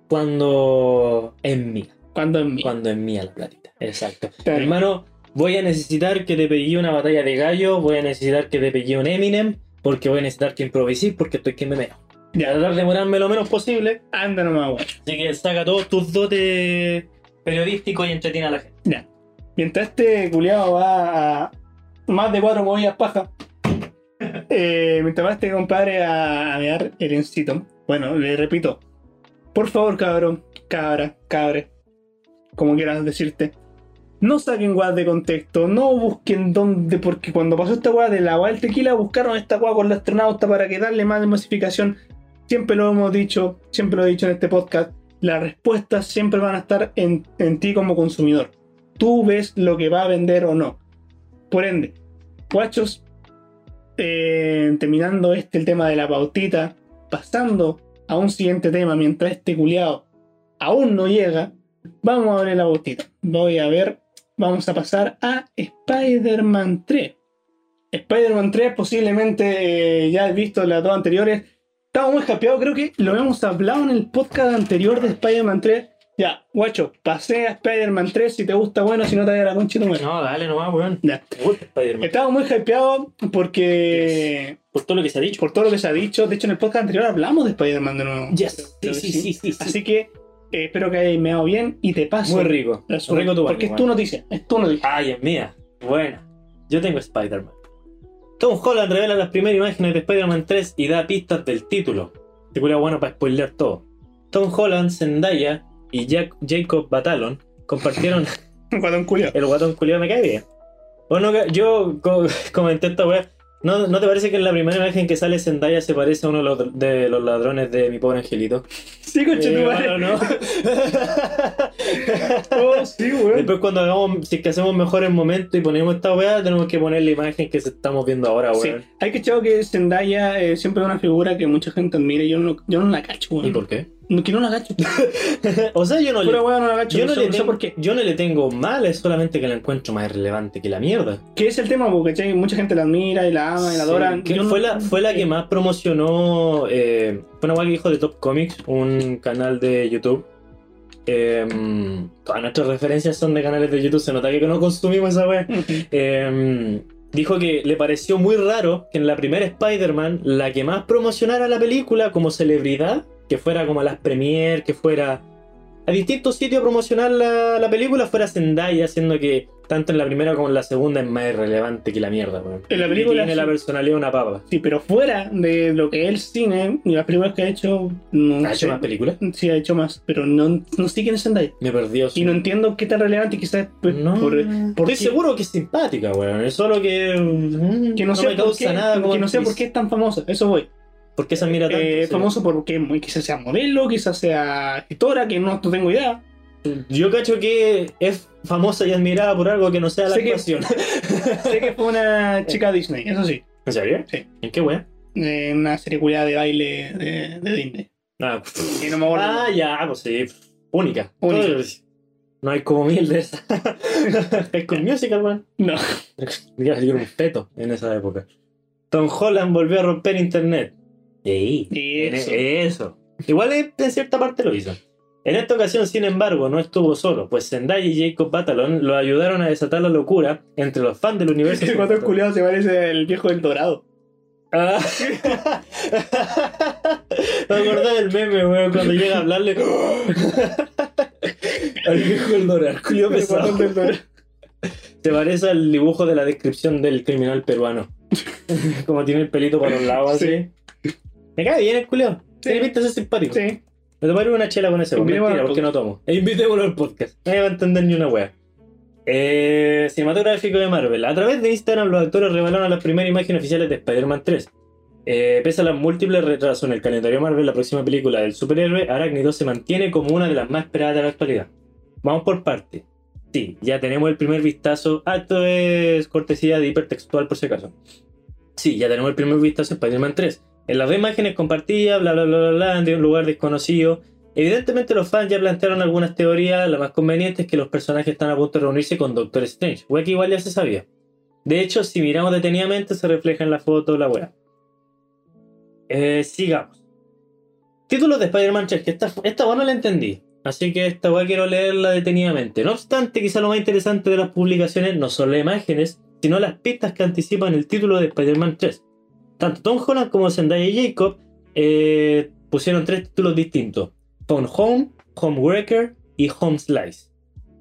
cuando es mía. Cuando es mía. Cuando es mía la platita. Exacto. Hermano, voy a necesitar que te pegué una batalla de gallo. Voy a necesitar que te pegué un Eminem. Porque voy a necesitar que improvisís porque estoy que me meo. Voy a tratar de demorarme lo menos posible. Anda nomás, weón. Así que saca todos tus dotes periodísticos y entretiene a la gente. Ya. Mientras este culiado va a más de cuatro movidas paja, eh, mientras este compadre a, a mear el encito, bueno, le repito, por favor, cabrón, cabra, cabre, como quieras decirte, no saquen guas de contexto, no busquen dónde, porque cuando pasó esta guada de la guada del tequila, buscaron esta guada con la astronauta para que darle más masificación. Siempre lo hemos dicho, siempre lo he dicho en este podcast, las respuestas siempre van a estar en, en ti como consumidor. Tú ves lo que va a vender o no. Por ende, guachos, eh, terminando este el tema de la pautita, pasando a un siguiente tema mientras este culiado aún no llega, vamos a ver la pautita. Voy a ver, vamos a pasar a Spider-Man 3. Spider-Man 3 posiblemente eh, ya has visto las dos anteriores. Estamos muy hypeados, creo que lo hemos hablado en el podcast anterior de Spider-Man 3. Ya, guacho, pasé a Spider-Man 3, si te gusta bueno, si no te vaya a la concha madre. No, dale nomás, weón. Ya. Me gusta Spider-Man. Estaba muy hypeado porque. Por todo lo que se ha dicho. Por todo lo que se ha dicho. De hecho, en el podcast anterior hablamos de Spider-Man de nuevo. Yes. Sí, sí, sí, sí, sí. Así que eh, espero que hayáis meado bien y te paso. Muy rico. Muy rico tu Porque es tu noticia. Es tu noticia. Ay, es mía. Bueno, yo tengo Spider-Man. Tom Holland revela las primeras imágenes de Spider-Man 3 y da pistas del título. Película bueno para spoilear todo. Tom Holland, Zendaya y Jack- Jacob Batalon compartieron un culiao. el guatón culiado me cae bien. Bueno, yo co- comenté esta weá. ¿No, ¿No te parece que en la primera imagen que sale Zendaya se parece a uno de los, de los ladrones de mi pobre angelito? Sí, tu Eh, bueno, ¿no? Oh, sí, weón. Después cuando hagamos, si es que hacemos mejores momentos y ponemos esta weá, tenemos que poner la imagen que estamos viendo ahora, Sí. weón. Hay que echar que Zendaya eh, siempre es una figura que mucha gente admira y yo no, yo no la cacho, weón. ¿Y por qué? Que no la cacho. o sea, yo no, le, Pura weón no la cacho. yo, no, le tengo, por qué. yo no le tengo mal, es solamente que la encuentro más relevante que la mierda. Que es el tema, porque mucha gente la admira y la ama y la adora. Que no- fue, la, fue la que más promocionó. eh, fue una weá que dijo de Top Comics, un canal de YouTube. Eh, todas nuestras referencias son de canales de YouTube, se nota que no consumimos esa weá. Eh, dijo que le pareció muy raro que en la primera Spider-Man la que más promocionara la película como celebridad, que fuera como a las premiere, que fuera a distintos sitios a promocionar la, la película, fuera Zendaya, haciendo que tanto en la primera como en la segunda es más irrelevante que la mierda, weón. En la película tiene sí. la personalidad de una papa. Sí, pero fuera de lo que es el cine y las películas que ha hecho, no ¿Ha sé. hecho más películas? Sí, ha hecho más, pero no, no sé quién es Zendaya. Me perdió. Y no entiendo qué tan relevante quizás pues, No, por, por estoy qué- seguro que es simpática, weón. Es solo que. que no, sé me causa qué, nada que no sé por qué es tan famosa, eso voy. ¿Por qué se admira tanto? Eh, Sí. famoso porque quizás sea modelo, quizás sea escritora, que no, no tengo idea. Yo cacho que es famosa y admirada por algo que no sea la Sé que- actuación. sé que fue una chica Disney, eso sí. ¿En serio? Sí. ¿En qué weón? En una serie culiada de baile de, de Disney. Ah, Y no me acuerdo. ah, ya, pues sí. Única. Única. No hay como mil de esas. es con musical, weón. No. Ya yo era un feto en esa época. Tom Holland volvió a romper internet. Ey, Eso. eso. Igual en cierta parte lo hizo. En esta ocasión, sin embargo, no estuvo solo, pues Zendaya y Jacob Batalon lo ayudaron a desatar la locura entre los fans del universo. Ese cuatro culiado se parece al viejo del dorado. Ah. Me acordé del meme, weón, cuando llega a hablarle. al viejo del dorado, culiao El pesado. Se parece al dibujo de la descripción del criminal peruano. Como tiene el pelito para los lados así. Me cae bien el culiao. Sí. Tiene pinta de ser simpático. Sí. Me tomaré una chela con ese Mentira, porque no tomo. E invitémoslo al podcast. Nadie va a entender ni una wea. Eh, cinematográfico de Marvel. A través de Instagram, los actores revelaron las primeras imágenes oficiales de Spider-Man 3. Eh, pese a las múltiples retrasos en el calendario Marvel, la próxima película del superhéroe, Arácnido, se mantiene como una de las más esperadas de la actualidad. Vamos por parte. Sí, ya tenemos el primer vistazo. Ah, esto es cortesía de hipertextual por si acaso. Sí, ya tenemos el primer vistazo de Spider-Man 3. En las dos imágenes compartidas, bla bla bla bla bla, de un lugar desconocido. Evidentemente los fans ya plantearon algunas teorías, la más conveniente es que los personajes están a punto de reunirse con Doctor Strange, wea que igual ya se sabía. De hecho, si miramos detenidamente se refleja en la foto la wea. Eh, sigamos. Títulos de Spider-Man 3, que esta, esta wea no la entendí. Así que esta wea quiero leerla detenidamente. No obstante, quizá lo más interesante de las publicaciones no son las imágenes, sino las pistas que anticipan el título de Spider-Man 3. Tanto Tom Holland como Zendaya y Jacob eh, pusieron tres títulos distintos. Phone Home, Homewrecker y Home Slice.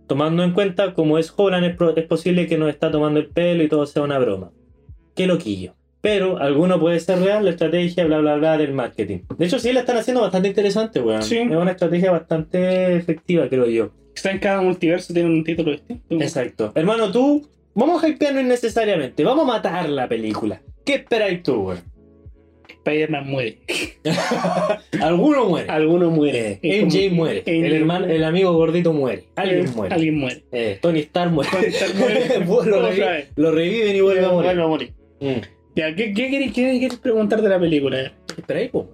Tomando en cuenta como es Holland, es, es posible que nos está tomando el pelo y todo sea una broma. Qué loquillo. Pero alguno puede ser real, la estrategia, bla bla bla del marketing. De hecho, sí la están haciendo bastante interesante, weón. Sí. Es una estrategia bastante efectiva, creo yo. Está en cada multiverso, tiene un título distinto. Exacto. Hermano, tú, vamos a hypearnos innecesariamente. Vamos a matar la película. ¿Qué esperáis tú, weón? Spider-Man muere. Alguno muere. Alguno muere. Es MJ como- muere. El, hermano, el amigo gordito muere. Alguien Eh, muere. Alguien muere. Eh, Tony Stark muere. Tony Stark muere. lo, reviven y vuelve a morir. Vuelve a morir. Mm. Ya, ¿qué, qué, querés preguntar de la película? ¿Qué esperáis, po?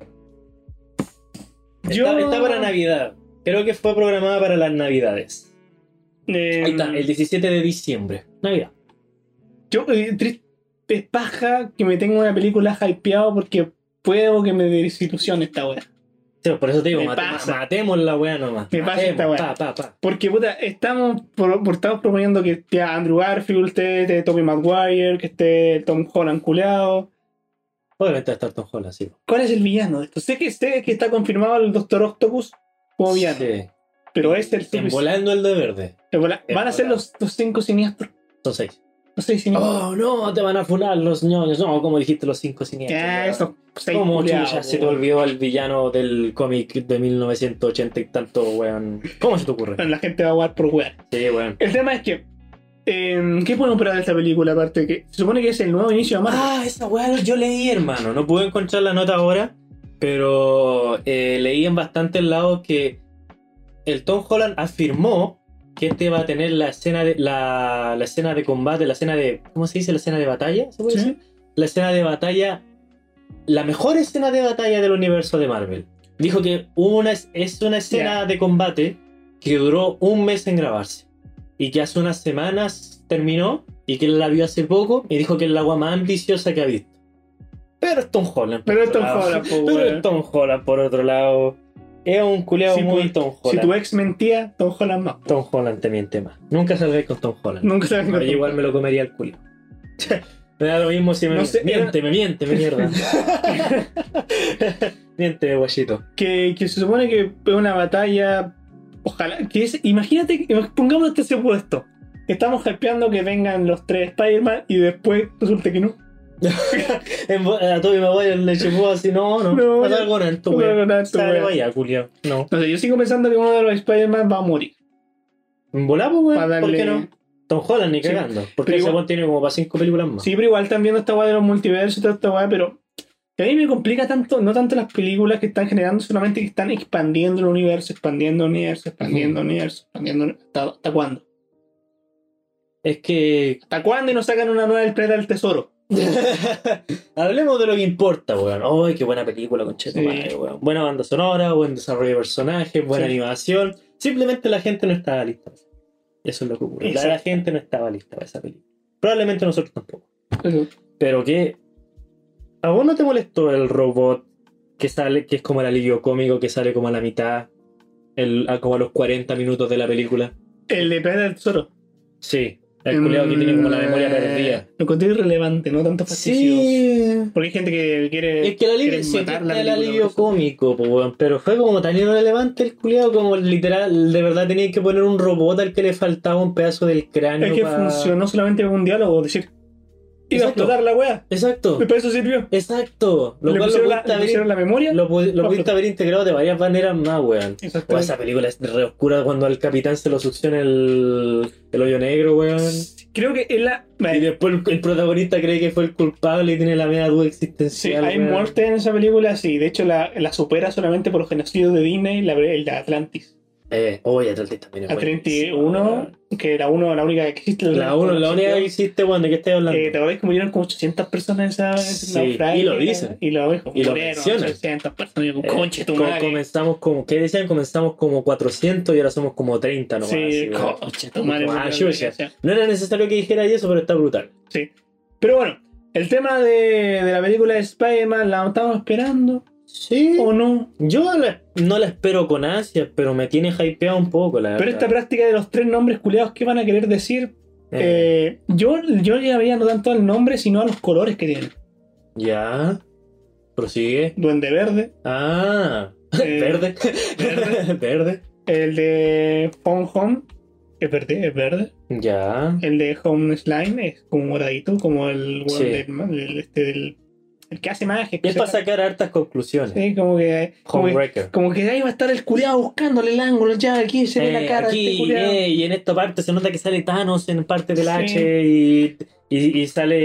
Yo- Está, está para Navidad. Creo que fue programada para las Navidades. Eh, Ahí está, el 17 de diciembre. Navidad. Yo, eh, triste es paja que me tenga una película hypeado porque puedo que me desilusione esta wea. Sí, por eso te digo, mate- pasa. matemos la wea nomás. Me pasa Matemos, esta wea. pa, pa, pa. Porque, puta, estamos, por, por- estamos proponiendo que esté Andrew Garfield, esté, esté Tobey Maguire, que esté Tom Holland culeado. Obviamente va a estar Tom Holland, sí. ¿Cuál es el villano de esto? Sé que, sé que está confirmado el Doctor Octopus como villano, Sí. pero es el volando el de verde. Van a ser los cinco siniestros. Son seis. Oh, no, te van a funar los ñoños. No, como dijiste, los cinco siniestros. esos seis ¿Cómo culiados, chucha se te weón. olvidó el villano del cómic de 1980 y tanto, weón? ¿Cómo se te ocurre? La gente va a jugar por weón. Sí, weón. El tema es que. eh, ¿Qué podemos esperar de esta película? Aparte que se supone que es el nuevo inicio de Marvel. Ah, esa weá yo leí, hermano. No pude encontrar la nota ahora, pero eh, leí en bastantes lados que el Tom Holland afirmó que este va a tener la escena de la, la escena de combate, la escena de ¿cómo se dice? La escena de batalla, ¿se puede Sí. decir? La escena de batalla, la mejor escena de batalla del universo de Marvel. Dijo que una, es una escena Ya. de combate que duró un mes en grabarse y que hace unas semanas terminó y que la vio hace poco y dijo que es la agua más ambiciosa que ha visto. Pero es Tom Holland. por Pero es Tom. Holland, Pero es Tom Holland, por otro lado. Es un culeado Si muy tu- Tom Si Holland. tu ex mentía, Tom Holland más. Tom Holland te miente más. Nunca salgáis con Tom Holland. Nunca No, yo igual me lo comería el culo. me da lo mismo si me No sé, miente, me miente, me mierda. miente, guachito. que, que se supone que es una batalla Ojalá, que es, imagínate, pongamos este supuesto. Estamos hypeando que vengan los tres Spider-Man y después resulta que no. A Toby Maguire le chupó así, no, no. No, ya- algo algo weón. tu Sale weón. vaya, culiao. No. No sé, yo sigo pensando que uno de los Spider-Man va a morir. Volamos, weón. Pa' ¿Por darle- qué no? Tom Holland ni Sí. cagando. Porque ese igual- tiene como para cinco películas más. Sí, pero igual viendo esta weá de los multiversos y toda esta weá, pero a mí me complica tanto, no tanto las películas que están generando, solamente que están expandiendo el universo, expandiendo el universo, expandiendo el universo, expandiendo el- ¿Hasta, ¿Hasta cuándo? Es que. ¿Hasta cuándo y nos sacan una nueva del planeta del tesoro? Hablemos de lo que importa, weón. ¡Ay, qué buena película, conchete, Sí. madre, weón! Buena banda sonora, buen desarrollo de personajes, buena Sí. animación. Simplemente la gente no estaba lista. Eso es lo que ocurre. La, la gente no estaba lista para esa película. Probablemente nosotros tampoco. Eso. Pero que. ¿A vos no te molestó el robot que sale, que es como el alivio cómico que sale como a la mitad? El, a como a los 40 minutos de la película. El de planeta del tesoro. Sí. El culiado que tiene como la memoria Mm, perdida. Lo encontré irrelevante, no tanto fastidioso. Sí. Porque hay gente que quiere. Es que el alivio, sí, matar es la el película, alivio cómico, po, pero fue como tan irrelevante el culiado como literal, de verdad tenía que poner un robot al que le faltaba un pedazo del cráneo. Es que pa- funcionó solamente con un diálogo, decir. Iba a explotar la weá. Exacto, Y para eso sirvió. exacto. Lo le cual lo la, pudiste le haber, pusieron la memoria. lo lo pudiste haber integrado de varias maneras más, weón. Exacto. Esa película es re oscura cuando al capitán se lo succiona el, el hoyo negro, weón. Creo que es la. Y después el, el protagonista cree que fue el culpable y tiene la media duda Sí, existencial. hay weón. muerte en esa película, sí. De hecho, la, la supera solamente por los genocidios de Disney, la, el de Atlantis. Eh, oye, Atlantis también es Atlantis buenísimo, 1, que era uno, la única que existe. La, uno, la única que existe, weón, ¿de qué estás hablando? Eh, ¿Te acordás que murieron como 800 personas en esa Sí, naufragio? y lo dicen. Y lo dijo. Y lo mencionan. 800 personas. Yo, Eh, conche tu madre. comenzamos como, ¿qué decían? Comenzamos como 400 y ahora somos como 30 nomás. Sí, así, conche tu madre. Ah. No era necesario que dijera eso, pero está brutal. Sí. Pero bueno, el tema de, de la película de Spider-Man, ¿la estamos esperando Sí. o no? Yo la- no la espero con ansias, pero me tiene hypeado un poco, la Pero esta práctica de los tres nombres culiados, ¿qué van a querer decir? Eh, Eh, yo, yo llegaría no tanto al nombre, sino a los colores que tiene. ya. Prosigue. Duende Verde, Ah. Eh, verde. verde. verde. el de Phone Home, es verde, es verde. Ya. El de Home Slime es como moradito, como el Sí. del, del- este, del- el que hace magia. que Es para sacar hartas conclusiones. Sí, como que, como que, Homebreaker. como que ahí va a estar el culiado buscándole el ángulo, ya aquí se ve la Eh, cara este aquí, culiado. eh, y en esta parte se nota que sale Thanos en parte del Sí. H y, y, y sale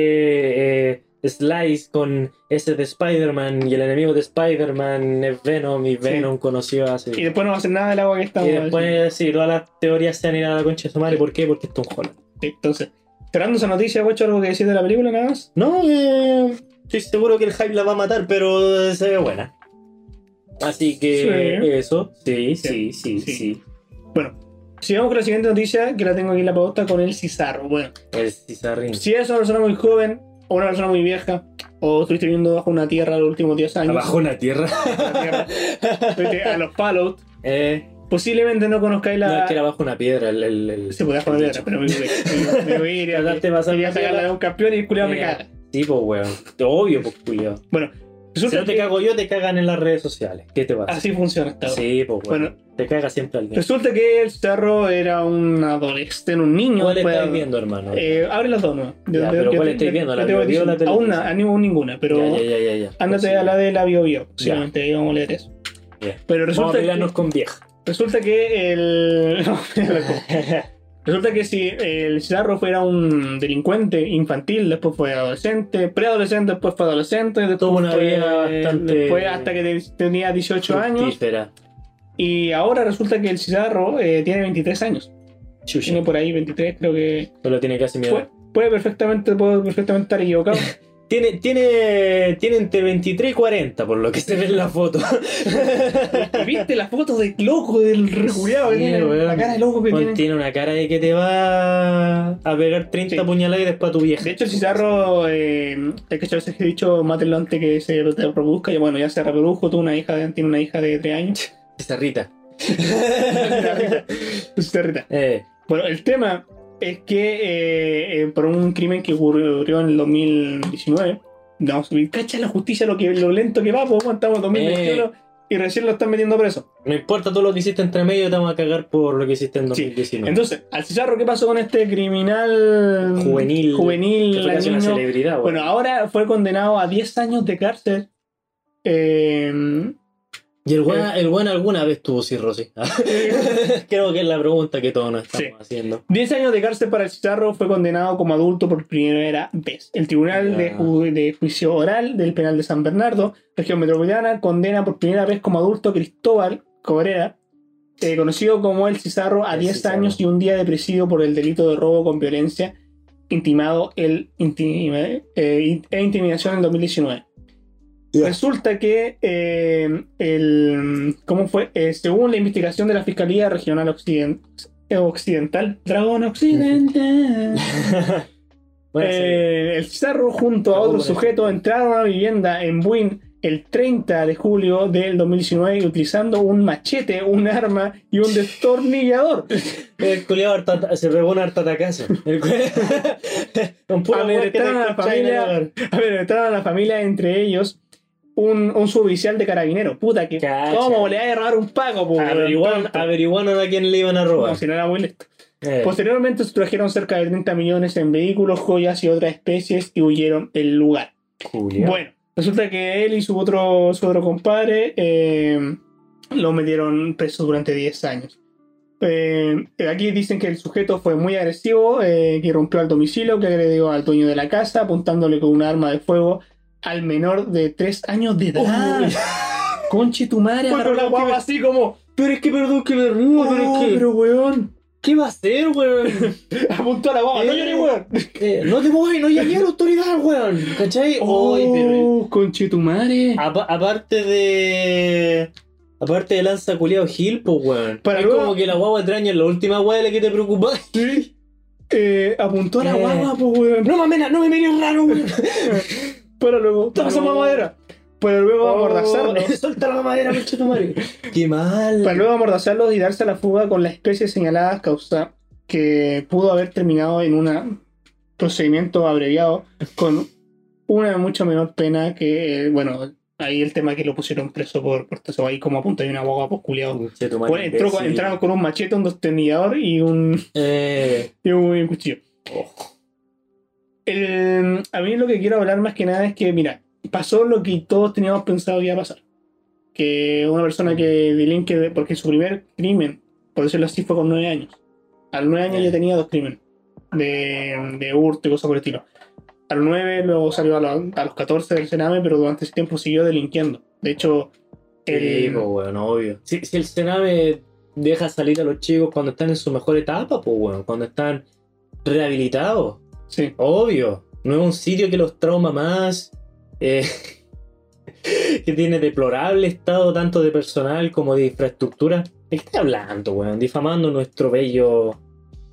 eh, Slice con ese de Spider-Man y el enemigo de Spider-Man es Venom y Venom conoció hace... Y después no va a hacer nada del agua que estamos Y después, sí, todas las teorías se han ido a la concha de su madre. ¿Por qué? Porque es Tom Holland. Sí, Entonces, cerrando esa noticia, guacho, algo que decir de la película nada más. No, eh, estoy seguro que el hype la va a matar, pero se ve buena. Así que Sí. eso, sí, sí, Sí, sí. Bueno, sigamos con la siguiente noticia, que la tengo aquí en la pauta con el Cizarro. Bueno, El Cizarrín. si eres una persona muy joven o una persona muy vieja, o estuviste viviendo bajo una tierra los últimos 10 años, Abajo una tierra. a los Fallout, eh, posiblemente no conozcáis la... No, es que era bajo una piedra. El, el, el- Se podía joder, pero me me- me voy a ir a quería una sacarla piola. de un campeón y el culiado me Eh, caga. Sí, pues, weón. Obvio, pues, culiao. Bueno, Si resulta no te que cago yo, te cagan en las redes sociales. ¿Qué te pasa? así funciona esta. Sí, pues, weón. Bueno. te caga siempre alguien. Resulta que el Cerro era un adolescente, un niño. ¿Cuál estáis viendo, hermano? Eh, abre las dos, ¿no? Ya, pero ¿cuál estáis viendo? ¿La Bio Bio la Aún, aún ninguna, pero ya, ya, ya, ya, ándate Pues, a la de la Bio Bio. Posiblemente vamos a leer eso. Pero Vamos a resulta pelearnos con vieja. resulta que el. resulta que si el Cizarro fuera un delincuente infantil, después fue adolescente, preadolescente, después fue adolescente, después Tuvo una fue- vida bastante después hasta que te- tenía 18 años. Y ahora resulta que el Cizarro eh, tiene 23 años. Chucha. Tiene por ahí 23, creo que. Solo tiene casi mi edad. Puede, puede perfectamente, puede perfectamente estar equivocado. Tiene, tiene, tiene entre 23 y 40, por lo que se ve en la foto. ¿Y ¿Viste la foto del loco, del rejuliado que Sí, tiene? La cara de loco que tiene. tiene una cara de que te va a pegar 30 Sí. puñaladas y después a tu vieja. De hecho, Cizarro, eh, es que yo a veces he dicho, mátenlo antes que se reproduzca. Y bueno, ya se reprodujo, tuvo una hija de- tiene una hija de 3 años. Pizarrita. Cizarrita. eh, Bueno, el tema es que eh, eh, por un crimen que ocurrió en el 2019, no, cacha la justicia lo, que, lo lento que va, pues estamos en 2021. y recién lo están metiendo preso. No importa todo lo que hiciste entre medio, te vamos a cagar por lo que hiciste en Sí. 2019. Entonces, al Cizarro, ¿qué pasó con este criminal juvenil. juvenil fue casi una celebridad, Bueno, weón. ahora fue condenado a 10 años de cárcel. Eh, Y el weón, el weón alguna vez tuvo cirrosis. Creo que es la pregunta que todos nos estamos Sí. haciendo. 10 años de cárcel para el Cizarro fue condenado como adulto por primera vez. El Tribunal de, Ya. Ju- de Juicio Oral del Penal de San Bernardo, región metropolitana, condena por primera vez como adulto a Cristóbal Cabrera, eh, conocido como el Cizarro, a El 10 Cizarro. años y un día de presidio por el delito de robo con violencia, intimado el inti- eh, e intimidación en 2019. Resulta que el, el- ¿cómo fue? Eh, según la investigación de la Fiscalía Regional Occiden- Occidental, Dragón Occidental, Bueno, sí. eh, el Cizarro junto a otro sujeto entraron a una vivienda en Buin el 30 de julio del 2019 utilizando un machete, un arma y un destornillador. El harta- se pegó un harta. El Un puro A ver, a la familia- ver, a la familia, entre ellos un, un suboficial de carabinero. Puta, que Cacha. ¿cómo le va a robar un pago? Averiguaron, averiguaron a quién le iban a robar. Si no era muy listo. Eh, Posteriormente se trajeron cerca de 30 millones en vehículos, joyas y otras especies y huyeron del lugar. Bueno, resulta que él y su otro, su otro compadre eh, lo metieron preso durante 10 años. Eh, aquí dicen que el sujeto fue muy agresivo, eh, que rompió al domicilio, que agredió al dueño de la casa, apuntándole con un arma de fuego al menor de 3 años de edad. Uy. Conche tu madre, agarró la guagua así como. Pero es que perdón que me río, pero "Oh, es que. pero weón. ¿Qué va a hacer, weón? Apuntó a la guagua, no Eh. llores, weón. Eh, no te muevas, no llamé a la autoridad, weón. ¿Cachai? Ay, pero. Oh, conche tu madre. Apa- aparte de. Aparte de lanza culiao Gil, pues weón. Para es luego- como que la guagua extraña es la última weá de la que te preocupas. Eh, apuntó a la Eh. guagua, pues weón. No mames, no me mires raro, weón. Pero luego, toma esa No. mamadera. Pero luego. Oh, Suelta la mamadera, pinche tu madre. Qué mal. Para luego amordazarlos y darse a la fuga con las especies señaladas, causa que pudo haber terminado en un procedimiento abreviado con una mucho menor pena que, bueno, ahí el tema que lo pusieron preso por, por eso ahí como apunta y una pues. Pinche tu madre, Bueno, entró entraron con un machete, un destornillador y un, Eh. y un, y un cuchillo. oh. El- a mí lo que quiero hablar más que nada es que, mira, pasó lo que todos teníamos pensado que iba a pasar. Que una persona que delinque, de- porque su primer crimen, por decirlo así, fue con nueve años. A los nueve años ya tenía dos crímenes de, de hurto y cosas por el estilo. A los nueve, luego salió a, los- a los 14 del Sename, pero durante ese tiempo siguió delinquiendo. De hecho, Sí, el- pues weón, obvio. Si, si el Sename deja salir a los chicos cuando están en su mejor etapa, pues weón, cuando están rehabilitados. Sí, Obvio, no es un sitio que los trauma más, eh, que tiene deplorable estado tanto de personal como de infraestructura. ¿De qué estás hablando, weón? Difamando nuestro bello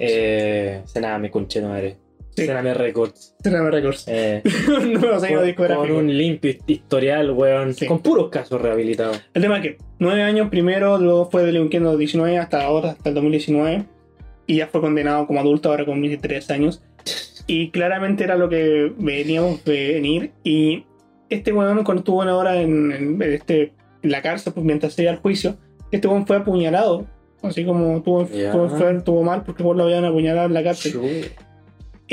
eh, Sename, conchetumare. Sí. Sename Records. Sename Records. Eh, con, un limpio historial, weón. Sí. Con puros casos rehabilitados. El tema es que nueve años primero, luego fue delinquiendo 19 hasta ahora, hasta el 2019, y ya fue condenado como adulto ahora con 23 años. Y claramente era lo que veníamos de venir. Y este weón, cuando estuvo una hora en, en este, en la cárcel, pues, mientras se iba al juicio, este weón fue apuñalado. Así como tuvo, Ya. tuvo, fue- tuvo mal porque weón lo habían apuñalado en la cárcel. Chu.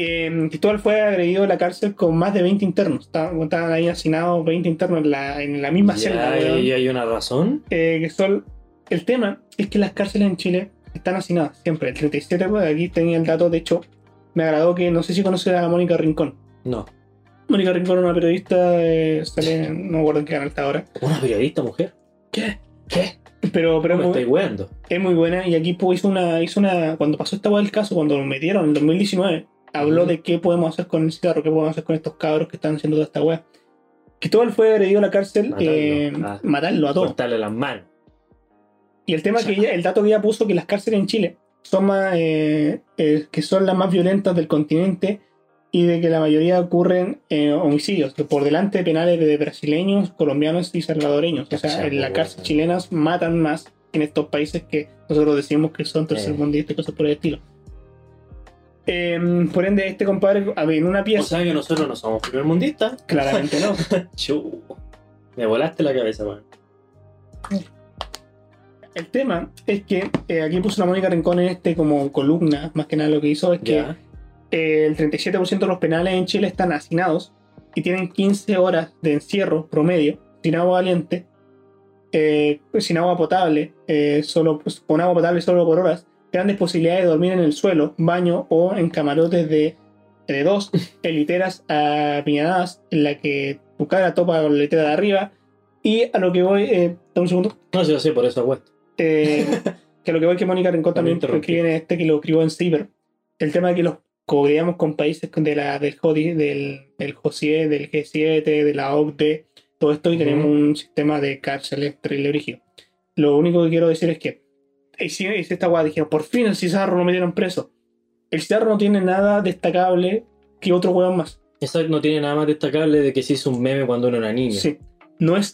Eh, Cristóbal fue agredido en la cárcel con más de 20 internos. Estaban, estaban ahí hacinados 20 internos en la, en la misma celda. Ya, weón. y hay una razón. Eh, que son, el tema es que las cárceles en Chile están hacinadas siempre. El 37, pues, aquí tenía el dato, de hecho, me agradó que no sé si conoce a Mónica Rincón. No. Mónica Rincón es una periodista, eh, sale, en- no me acuerdo en qué canal está ahora. Una periodista mujer. ¿Qué? ¿Qué? Pero, pero No es, me muy, estoy weando. es muy buena y aquí pues, hizo una, hizo una, cuando pasó esta hueá del caso, cuando lo metieron en el 2019, habló Ujú. de qué podemos hacer con el cigarro, qué podemos hacer con estos cabros que están haciendo toda esta hueá. Cristóbal fue agredido a la cárcel, Matarlo. eh, Ah. matarlo a todos. Cortarle las manos. Y el tema que ella- el dato que ella puso que las cárceles en Chile más, eh, eh, que son las más violentas del continente y de que la mayoría ocurren eh, homicidios, por delante de penales de brasileños, colombianos y salvadoreños. O sea, en la cárcel chilenas matan más en estos países que nosotros decimos que son tercermundistas y cosas por el estilo. Em, por ende, este compadre, a ver, en una O pieza, sea que nosotros no somos primermundistas. claramente no. Chu. Me volaste la cabeza, weón. El tema es que eh, aquí puso la Mónica Rincón en este como columna, más que nada lo que hizo es que eh, el 37% de los penales en Chile están hacinados y tienen 15 horas de encierro promedio, sin agua caliente, eh, sin agua potable, eh, solo pues, con agua potable solo por horas, grandes posibilidades de dormir en el suelo, baño o en camarotes de, de dos, en literas apiñadas en la que tu cara topa con la litera de arriba. Y a lo que voy, eh, dame un segundo, No yo sé, por eso apuesto. Eh, que lo que voy que Mónica Rincón también en este que lo escribió en Cyber. El tema de que los cogríamos con países de la, del JODI, del, del JOSIE, del G7, de la OCDE, todo esto y tenemos un sistema de cárceles terrible brígido. Lo único que quiero decir es que hice esta guay, dijeron, por fin el Cizarro lo metieron preso. El Cizarro no tiene nada destacable que otro hueón más. Eso no tiene nada más destacable de que se hizo un meme cuando uno era niño. Sí. No es,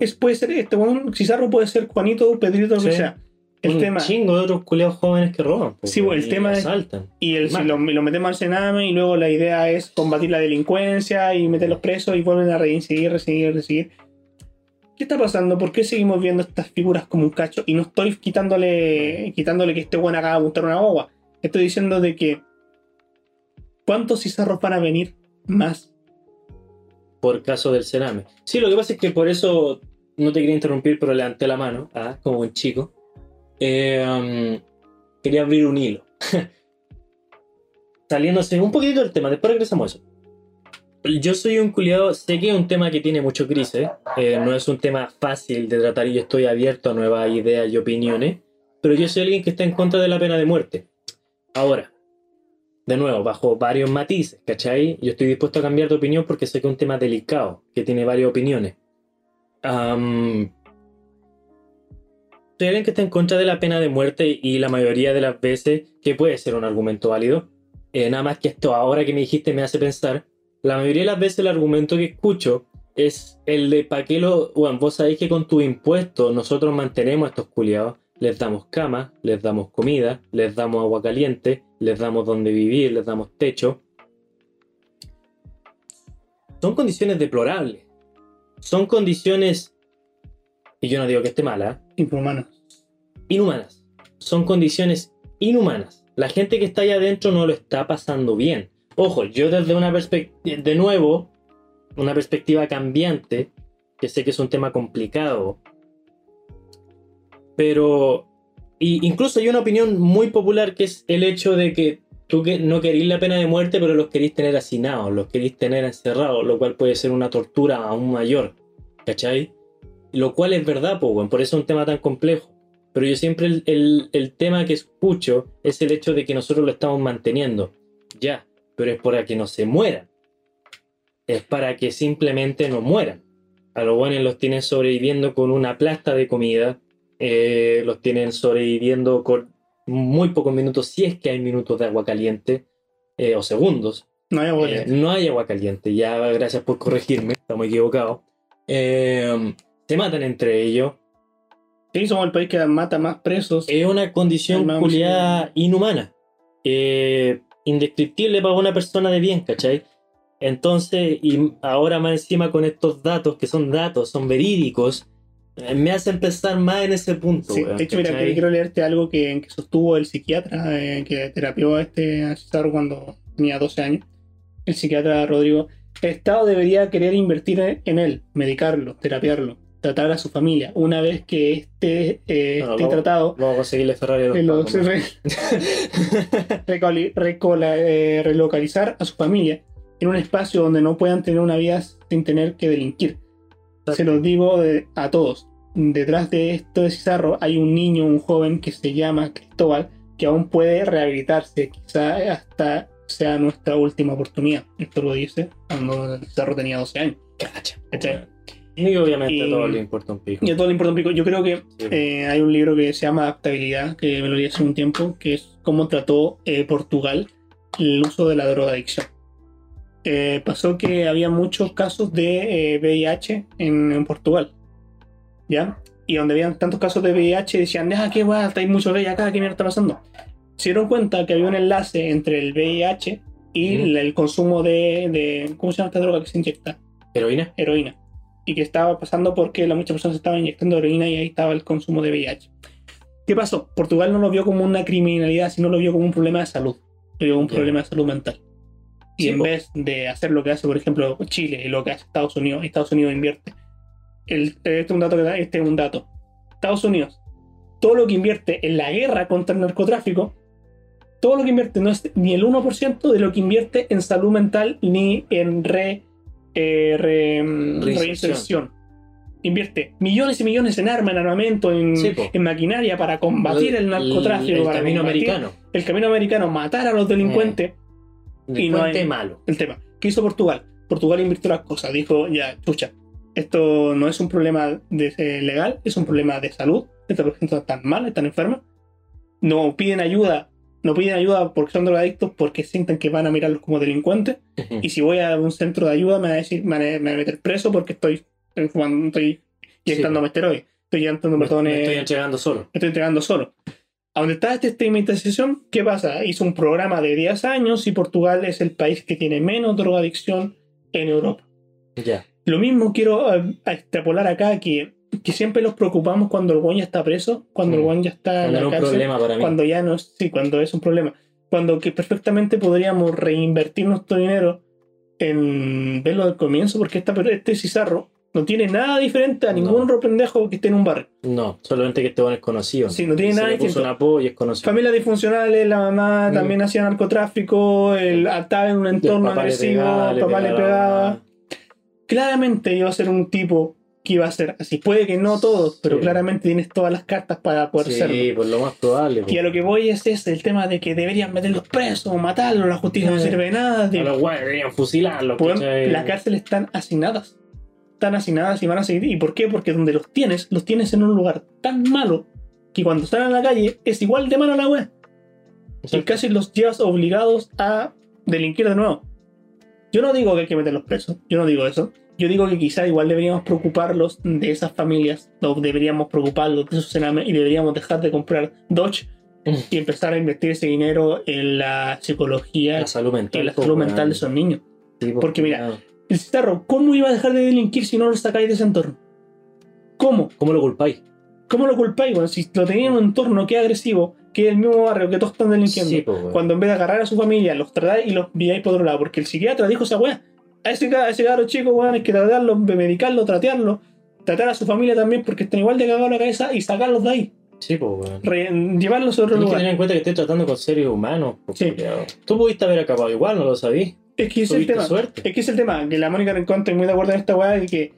es puede ser este hueón, Cizarro puede ser Juanito, Pedrito, lo que Sí. sea. El un tema. chingo de otros culeados jóvenes que roban. po, Sí, bueno, el y tema es-. Y el, si lo, lo metemos al Sename y luego la idea es combatir la delincuencia y meterlos presos y vuelven a reincidir, reincidir, reincidir. ¿Qué está pasando? ¿Por qué seguimos viendo estas figuras como un cacho? Y no estoy quitándole, quitándole que este bueno acaba de montar una boba. Estoy diciendo de que ¿cuántos cizarros van a venir más? Por caso del cename. Sí, lo que pasa es que por eso no te quería interrumpir, pero levanté la mano, ah, como un chico. Eh, um, quería abrir un hilo. Saliéndose un poquitito del tema, después regresamos a eso. Yo soy un culiado, sé que es un tema que tiene mucho crisis, eh, no es un tema fácil de tratar y yo estoy abierto a nuevas ideas y opiniones, pero yo soy alguien que está en contra de la pena de muerte. Ahora, de nuevo, bajo varios matices, ¿cachai? Yo estoy dispuesto a cambiar de opinión porque sé que es un tema delicado, que tiene varias opiniones. Soy alguien que está en contra de la pena de muerte y la mayoría de las veces que puede ser un argumento válido. Eh, nada más que esto ahora que me dijiste me hace pensar, la mayoría de las veces el argumento que escucho es el de ¿para qué lo...? Bueno, vos sabéis que con tus impuestos nosotros mantenemos a estos culiados, les damos cama, les damos comida, les damos agua caliente, les damos donde vivir, les damos techo. Son condiciones deplorables. Son condiciones, y yo no digo que esté mala, Inhumanos. inhumanas. Son condiciones inhumanas. La gente que está allá adentro no lo está pasando bien. Ojo, yo desde una perspectiva, de nuevo, una perspectiva cambiante, que sé que es un tema complicado, pero y incluso hay una opinión muy popular que es el hecho de que tú que no querís la pena de muerte, pero los querís tener hacinados, los querís tener encerrados, lo cual puede ser una tortura aún mayor, ¿cachai? Lo cual es verdad, bueno, por eso es un tema tan complejo. Pero yo siempre el, el- el tema que escucho es el hecho de que nosotros lo estamos manteniendo. Ya, pero es para que no se mueran. Es para que simplemente no mueran. A los buenos los tienen sobreviviendo con una plasta de comida. Eh, los tienen sobreviviendo con muy pocos minutos, si es que hay minutos de agua caliente eh, o segundos. No hay agua Eh, caliente. no hay agua caliente, ya gracias por corregirme, estamos equivocados. Eh, se matan entre ellos. Sí, somos el país que mata más presos. Es una condición culiada inhumana. Eh, indescriptible para una persona de bien, ¿cachai? Entonces, y ahora más encima con estos datos, que son datos, son verídicos, me hacen pensar más en ese punto. Sí, weón, de hecho, mira, que quiero leerte algo que, que sostuvo el psiquiatra eh, que terapió a este a César cuando tenía 12 años. El psiquiatra Rodrigo. El Estado debería querer invertir en él, medicarlo, terapiarlo, tratar a su familia. Una vez que esté, eh, Bueno, esté vamos- tratado, Vamos a conseguirle Ferrari a los eh, lo- pacos, ¿no? re- recola- eh, relocalizar a su familia en un espacio donde no puedan tener una vida sin tener que delinquir. Se los digo de- a todos. Detrás de esto de Cizarro hay un niño, un joven que se llama Cristóbal, que aún puede rehabilitarse. Quizá hasta sea nuestra última oportunidad. Esto lo dice cuando Cizarro tenía 12 años. Cacha. ¿Cachai? Y obviamente Y- a todos les importa un pico. Y a todo le importa un pico. Yo creo que Sí. eh, hay un libro que se llama Adaptabilidad, que me lo leí hace un tiempo, que es cómo trató eh, Portugal el uso de la drogadicción. Eh, pasó que había muchos casos de eh, VIH en, en Portugal. ¿Ya? Y donde habían tantos casos de VIH decían, deja que guay, hay mucho VIH acá, ¿qué mierda está pasando? Se dieron cuenta que había un enlace entre el VIH y Ujú. el, consumo de, de- ¿Cómo se llama esta droga que se inyecta? ¿Heroína? Heroína. y que estaba pasando porque la, muchas personas estaban inyectando heroína y ahí estaba el consumo de VIH. ¿Qué pasó? Portugal no lo vio como una criminalidad, sino lo vio como un problema de salud, lo vio como un Ya. problema de salud mental. Y Sí, en vez de hacer lo que hace, por ejemplo, Chile y lo que hace Estados Unidos, Estados Unidos invierte. El, este es un dato que da- este es un dato. Estados Unidos, todo lo que invierte en la guerra contra el narcotráfico, todo lo que invierte no es ni el 1% de lo que invierte en salud mental ni en re, eh, re- mm, Reinserción. Invierte millones y millones en armas, en armamento, en, Sí, po. en maquinaria para combatir el, narcotráfico, El, para camino americano. el camino americano, matar a los delincuentes. Y no hay- malo. El tema. ¿Qué hizo Portugal? Portugal invirtió las cosas. Dijo, ya, chucha, esto no es un problema de, eh, legal, es un problema de salud. Estas personas están mal, están enfermas. No piden ayuda, no piden ayuda porque son drogadictos, porque sienten que van a mirarlos como delincuentes. Y si voy a un centro de ayuda, me van a decir, me van a, meter preso porque estoy fumando, estoy inyectándome esteroides. Estoy Me, estoy entregando solo. me estoy entregando solo. A donde está esta estigmatización, ¿qué pasa? Hizo un programa de 10 años y Portugal es el país que tiene menos drogadicción en Europa. Ya. Lo mismo quiero eh, extrapolar acá, que, que siempre nos preocupamos cuando el buen ya está preso, cuando el Mm. buen ya está en Cuando era la cárcel, problema para mí. cuando ya no es, sí, cuando es un problema. Cuando que perfectamente podríamos reinvertir nuestro dinero en verlo del comienzo, porque esta, este cizarro no tiene nada diferente a No. ningún otro pendejo que esté en un barrio. No, solamente que este bueno es conocido. Sí, no tiene nada distinto. un apodo y es conocido. Familias disfuncionales, la mamá Mm. también hacía narcotráfico, el estaba en un entorno agresivo, el papá le pegaba. Claramente iba a ser un tipo que iba a ser así. Puede que no todos, pero Sí. claramente tienes todas las cartas para poder Sí, serlo. por lo más probable. Y a lo que voy es ese, el tema de que deberían meterlos presos o matarlos, la justicia no Eh. sirve de nada. A los guayos deberían fusilarlos. Las cárceles están hacinadas. Están hacinadas y van a seguir. ¿Y por qué? Porque donde los tienes, los tienes en un lugar tan malo que cuando salen a la calle es igual de malo la wea. Y casi los llevas obligados a delinquir de nuevo. Yo no digo que hay que meterlos presos, yo no digo eso. Yo digo que quizá igual deberíamos preocuparlos de esas familias, o deberíamos preocuparlos de esos enames y deberíamos dejar de comprar Dodge y empezar a invertir ese dinero en la psicología La salud mental. y la salud mental de esos niños. Sí, po, porque mira. El citarro, ¿cómo iba a dejar de delinquir si no lo sacáis de ese entorno? ¿Cómo? ¿Cómo lo culpáis? ¿Cómo lo culpáis? Bueno, si lo tenía en un entorno que es agresivo, que es el mismo barrio que todos están delinquiendo. Sí, weón. Cuando en vez de agarrar a su familia, los tratáis y los enviáis por otro lado. Porque el psiquiatra dijo esa weá. A ese, a ese cabro chico, weón, hay que tratarlo, medicarlo, tratearlo. Tratar a su familia también porque están igual de cagados la cabeza y sacarlos de ahí. Sí, weón. Re- llevarlos a otro Tienes que lugar. tener en cuenta que estoy tratando con seres humanos. po, Sí. Tú pudiste haber acabado igual, no lo sabí. Es que es el tema. suerte. Es que es el tema, que la Mónica Rincón estoy muy de acuerdo en esta weá de que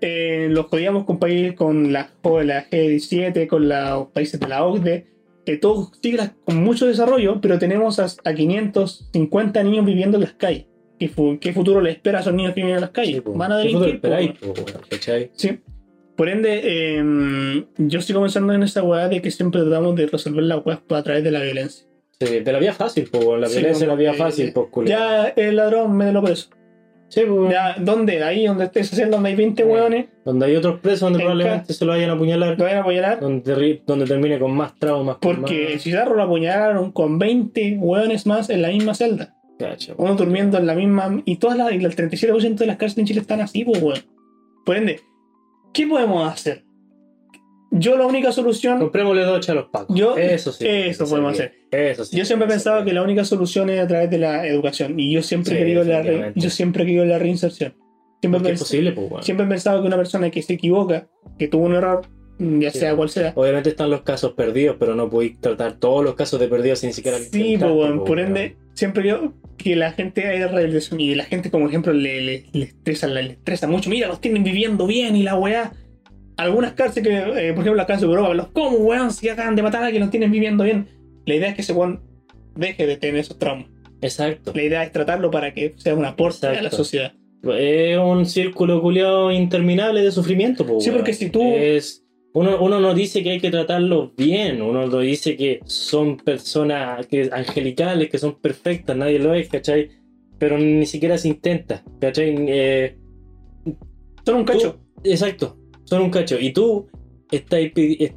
eh, los podíamos comparar con la, con la G17, con los países de la OCDE, que todos siglas con mucho desarrollo, pero tenemos a, a 550 niños viviendo en las calles. ¿Qué, fu- qué futuro les espera a esos niños que viven en las calles? Sí. Van a ¿Qué futuro delinquir. Sí. Por ende, eh, yo sigo pensando en esa weá de que siempre tratamos de resolver las weas a través de la violencia. Sí, de la vía fácil, weón. La Sí, violencia es la vía que fácil, po, culiao. Ya el ladrón, mételo preso. Sí, weón. Ya, ¿dónde? Ahí donde estés haciendo, donde hay 20 Sí. hueones, Donde hay otros presos donde En probablemente se lo vayan a apuñalar. lo vayan a apoyar. Donde, donde termine con más traumas. Porque el Cizarro lo apuñalaron con 20 hueones más en la misma celda. Uno durmiendo en la misma. Y todas las, y el 37% de las cárceles en Chile están así, pues, weón. Por ende, ¿qué podemos hacer? Yo la única solución. Comprémosle dos a los pacos. Yo- eso sí. eso podemos hacer. Eso sí. Yo siempre he pensado que la única solución es a través de la educación. Y yo siempre he Sí, querido la re- yo siempre he querido la reinserción. Siempre, pens- posible, pues, weón. siempre he pensado que una persona que se equivoca, que tuvo un error, ya Sí. sea cual sea, Obviamente están los casos perdidos, pero no podéis tratar todos los casos de perdidos sin siquiera. Sí, po, weón. po, por ende, siempre yo que la gente haya realización y la gente, como ejemplo, le, le, le estresa, le estresa mucho. Mira, los tienen viviendo bien y la weá. Algunas cárceles, que, eh, por ejemplo, la cárcel de Europa, los como weón, si acaban de matar a que los tienen viviendo bien. La idea es que ese weón deje de tener esos traumas. Exacto. La idea es tratarlo para que sea un aporte a la sociedad. Es un círculo culiado interminable de sufrimiento, po, Sí, porque si tú- Es... Uno, uno no dice que hay que tratarlos bien, uno no dice que son personas que, angelicales, que son perfectas, nadie lo es, ¿cachai? Pero ni siquiera se intenta, ¿cachai? Eh, Son un cacho. Tú- exacto, son un cacho. Y tú estás,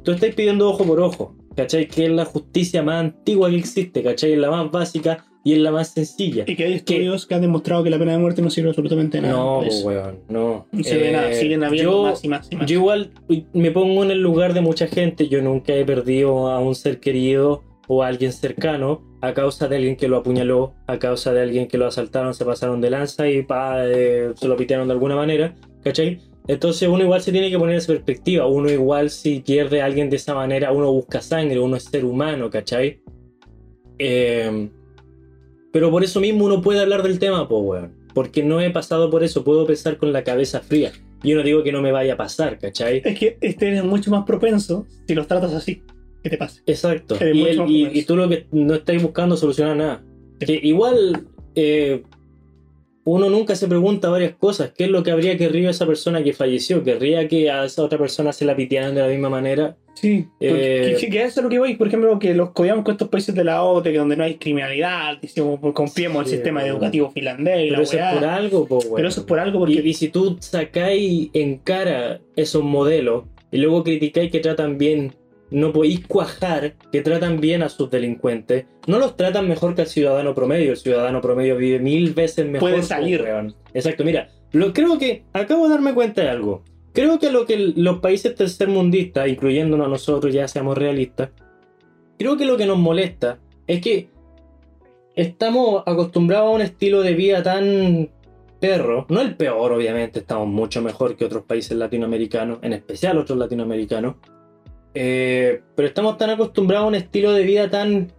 tú estás pidiendo ojo por ojo, ¿cachai? Que es la justicia más antigua que existe, ¿cachai? Es la más básica, y es la más sencilla. Y que hay estudios que han demostrado que la pena de muerte no sirve absolutamente nada. No, pues. weón, no. Nada, Eh, siguen habiendo yo- más y más y más. Yo igual me pongo en el lugar de mucha gente. Yo nunca he perdido a un ser querido o a alguien cercano a causa de alguien que lo apuñaló, a causa de alguien que lo asaltaron, se pasaron de lanza y pa, eh, se lo pitearon de alguna manera. ¿Cachai? Entonces uno igual se tiene que poner esa perspectiva. Uno igual si pierde a alguien de esa manera, uno busca sangre, uno es ser humano, ¿cachai? Eh, pero por eso mismo uno puede hablar del tema, po, weón. Porque no he pasado por eso, puedo pensar con la cabeza fría. Yo no digo que no me vaya a pasar, ¿cachai? Es que este es mucho más propenso si los tratas así. Que te pase. Exacto. Eres Y, el- tú lo que no estáis buscando solucionar nada. Que igual eh, uno nunca se pregunta varias cosas. ¿Qué es lo que habría querido esa persona que falleció? ¿Querría que a esa otra persona se la pitearan de la misma manera? Sí. Eh, que, que- eso es lo que voy. Por ejemplo, que los codiamos con estos países de la OTE, que donde no hay criminalidad, decimos, pues, confiemos en Sí, el sistema weón. educativo finlandés y Pero la eso es por algo, po. Pero eso es por algo porque Y, y si tú sacáis en cara esos modelos y luego criticáis que tratan bien, no podéis cuajar que tratan bien a sus delincuentes, no los tratan mejor que al ciudadano promedio. El ciudadano promedio vive mil veces mejor. Puede salir. Exacto, mira, lo, creo que acabo de darme cuenta de algo. Creo que lo que los países tercermundistas, incluyéndonos a nosotros, ya seamos realistas, creo que lo que nos molesta es que estamos acostumbrados a un estilo de vida tan perro, no el peor obviamente, estamos mucho mejor que otros países latinoamericanos, en especial otros latinoamericanos, eh, pero estamos tan acostumbrados a un estilo de vida tan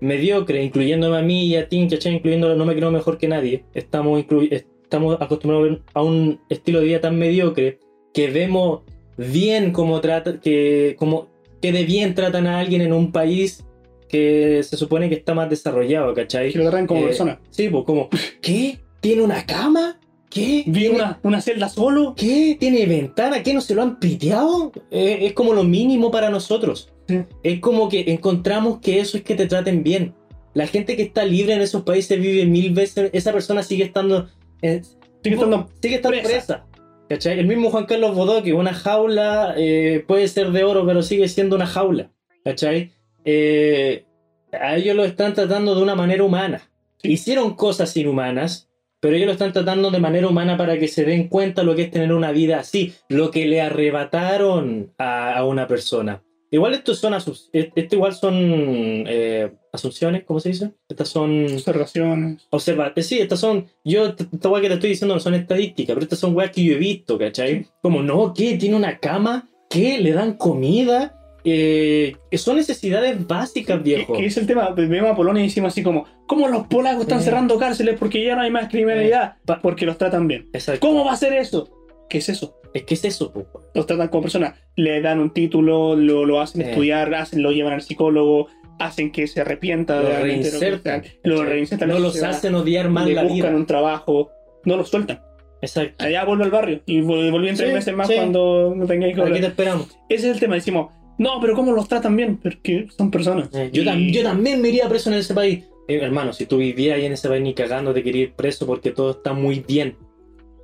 mediocre, incluyéndome a mí y a ti, ¿cachai? Incluyéndolo, no me creo mejor que nadie, estamos, estamos acostumbrados a un estilo de vida tan mediocre que vemos bien cómo trata, que, como, que de bien tratan a alguien en un país que se supone que está más desarrollado, ¿cachai? que lo tratan como Eh, persona. Sí, pues como, ¿qué? ¿Tiene una cama? ¿Qué? Vi ¿Tiene, una, una celda solo. ¿Qué? ¿Tiene ventana? ¿Qué? ¿No se lo han piteado? Eh, es como lo mínimo para nosotros. Sí. Es como que encontramos que eso es que te traten bien. La gente que está libre en esos países vive mil veces, esa persona sigue estando... eh, Sigue estando sigue estando presa. presa. ¿Cachai? El mismo Juan Carlos Bodoque, una jaula eh, puede ser de oro, pero sigue siendo una jaula. ¿Cachai? Eh, a ellos lo están tratando de una manera humana. Sí. Hicieron cosas inhumanas, pero ellos lo están tratando de manera humana para que se den cuenta lo que es tener una vida así, lo que le arrebataron a, a una persona. Igual estos son asus- esto igual son eh, asunciones, ¿cómo se dice? Estas son observaciones. Observa, eh, sí, estas son, yo, esta weá que te estoy diciendo no son estadísticas, pero estas son weas que yo he visto, ¿cachai? Como, no, ¿qué? ¿Tiene una cama? ¿Qué? ¿Le dan comida? Eh, son necesidades básicas, viejo. que es el tema, pues, vemos a Polonia y decimos así como, ¿cómo los polacos están Eh. cerrando cárceles porque ya no hay más criminalidad? Pa- Porque los tratan bien. Exacto. ¿Cómo va a ser eso? ¿Qué es eso? Es que es eso, po. Los tratan como personas, le dan un título, lo, lo hacen Eh. estudiar, hacen, lo llevan al psicólogo, hacen que se arrepienta Lo reinsertan. lo reinsertan No los hacen odiar más le la buscan vida. un trabajo, no los sueltan. Exacto. Allá vuelve al barrio y vol- volví en tres Sí, meses más sí. cuando no tengáis que Aquí te esperamos. Ese es el tema, decimos, no, pero ¿cómo los tratan bien? Porque son personas. Eh, yo, Y- tam- yo también me iría preso en ese país. Eh, hermano, si tú vivías ahí en ese país ni cagando, te quería ir preso porque todo está muy bien.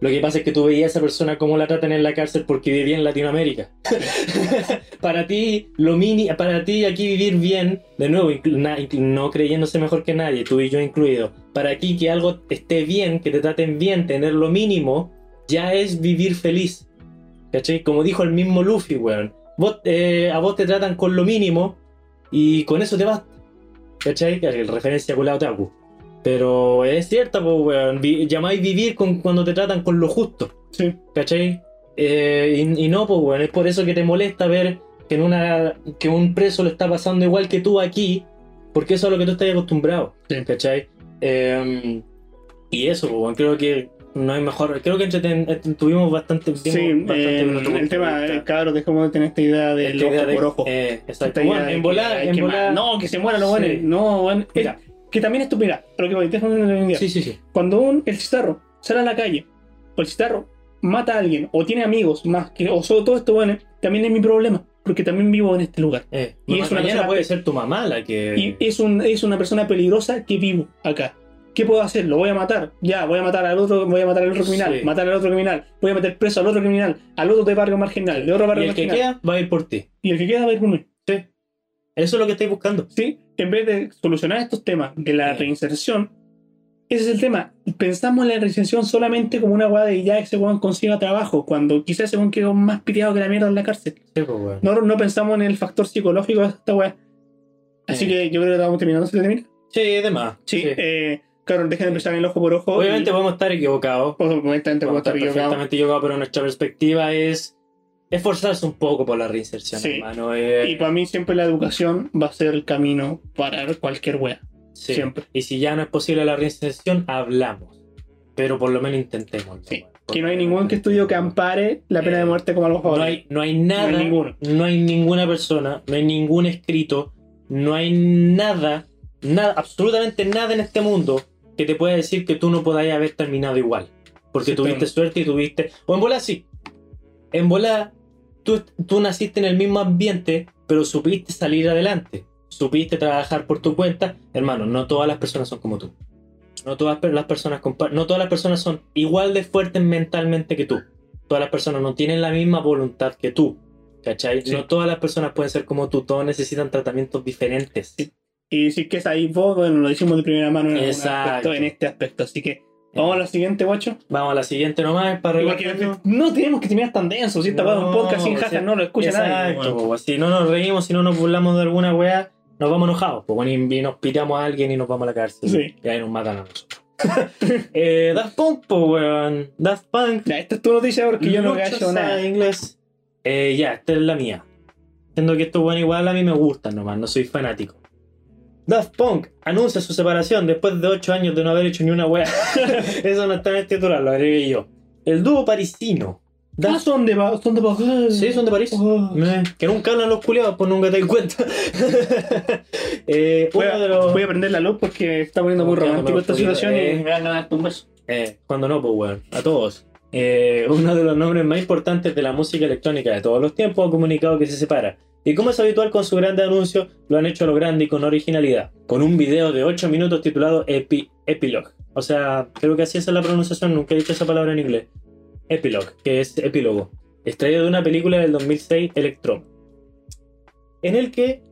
Lo que pasa es que tú veías a esa persona cómo la tratan en la cárcel porque vivía en Latinoamérica. para ti, lo mini, para ti aquí vivir bien, de nuevo, no creyéndose mejor que nadie, tú y yo incluido. Para ti que algo esté bien, que te traten bien, tener lo mínimo, ya es vivir feliz. ¿Cachai? Como dijo el mismo Luffy, weón. Vos, eh, a vos te tratan con lo mínimo y con eso te basta. ¿Cachai? Es referencia con la otaku. Pero es cierta, pues, weón. Vi- llamáis vivir con, cuando te tratan con lo justo. Sí. ¿Cachai? Eh, y, y no, pues, weón. Es por eso que te molesta ver que, en una, que un preso le está pasando igual que tú aquí. Porque eso es a lo que tú estás acostumbrado. Sí. ¿Cachai? Eh, y eso, pues, weón. Creo que no hay mejor. Creo que eh, tuvimos bastante. Sí, vimos bastante eh, el de tema, eh, cabros, dejamos de tener esta idea del Esta ojo de- por ojo. eh, exacto. Bueno, de en volar, en volar. No, que se mueran los Sí. buenos. No, bueno, Mira. que también esto, mira, lo que voy, déjame entender. Sí, sí, sí. Cuando un, el citarro sale a la calle, o el citarro mata a alguien, o tiene amigos más que, o solo todo esto, bueno, también es mi problema, porque también vivo en este lugar. Eh, Y es una mañana persona- puede ser tu mamá la que. Y es, un, es una persona peligrosa que vivo acá. ¿Qué puedo hacer? Lo voy a matar. Ya, voy a matar al otro, voy a matar al otro criminal, Sí. matar al otro criminal, voy a meter preso al otro criminal, al otro de barrio marginal, de otro Y barrio el que queda va a ir por ti. y el que queda va a ir conmigo. Sí. Eso es lo que estáis buscando. ¿sí? En vez de solucionar estos temas de la Sí. reinserción, ese es el tema. Pensamos en la reinserción solamente como una weá de ya ese weón consiga trabajo, cuando quizás ese weón quedó más piteado que la mierda en la cárcel. Sí, pues. No, no pensamos en el factor psicológico de esta weá. Así Sí. que yo creo que estamos terminando. ¿Se termina? Sí, de más. Sí. Eh, claro, dejen de pensar en el ojo por ojo. Obviamente podemos estar equivocados. Obviamente puedo Podemos estar equivocados, pero nuestra perspectiva es esforzarse un poco por la reinserción, Sí. hermano. eh, Y para mí siempre la educación va a ser el camino para cualquier wea. sí. siempre. Y si ya no es posible la reinserción, hablamos. Pero por lo menos intentemos. Sí. Que no hay ningún que estudio que ampare la pena de muerte como algo No hay, no hay nada, No hay ninguno. no hay ninguna persona, no hay ningún escrito, no hay nada, nada, absolutamente nada en este mundo que te pueda decir que tú no podáis haber terminado igual. Porque tuviste Exactamente. suerte y tuviste. O en bola sí. En bola, tú, tú naciste en el mismo ambiente, pero supiste salir adelante. Supiste trabajar por tu cuenta. Hermano, no todas las personas son como tú. No todas las personas no todas las personas son igual de fuertes mentalmente que tú. Todas las personas no tienen la misma voluntad que tú. ¿Cachai? Sí. No todas las personas pueden ser como tú. Todos necesitan tratamientos diferentes. Sí. Y si es que es ahí vos, bueno, lo decimos de primera mano en, aspecto, en este aspecto. Así que vamos a la siguiente, guacho. Vamos a la siguiente nomás para relajarnos. no tenemos que terminar tan denso. Si esta es un podcast sin sí. no lo escucha nadie. Exacto, weón. si no nos reímos, si no nos burlamos de alguna weá, nos vamos enojados. Pues bueno, y y nos piteamos a alguien y nos vamos a la cárcel. Sí. Y ahí nos matan a nosotros. eh, Daft Punk, pues weón. Daft Punk. Ya, esta es tu noticia porque yo no cacho nada. inglés. Eh, ya, esta es la mía. Siendo que esto, bueno, igual a mí me gustan nomás, no soy fanático. Daft Punk anuncia su separación después de 8 años de no haber hecho ni una wea. Eso no está en el titular, lo agregué yo. El dúo parisino. Ah, Daft son de, son de París. Sí, son de París. Oh. Eh, Que nunca hablan los culiados, pues nunca te das cuenta. eh, Voy a, los. voy a prender la luz porque está poniendo muy romántico esta situación y poquitos, me van a dar un beso. Eh, cuando no, pues weón, a todos. Eh, uno de los nombres más importantes de la música electrónica de todos los tiempos ha comunicado que se separa. Y como es habitual con su grande anuncio, lo han hecho a lo grande y con originalidad. Con un video de 8 minutos titulado Epi Epilogue. O sea, creo que así es la pronunciación, nunca he dicho esa palabra en inglés. Epilogue, que es epílogo. Extraído de una película del 2006, Electron. En el que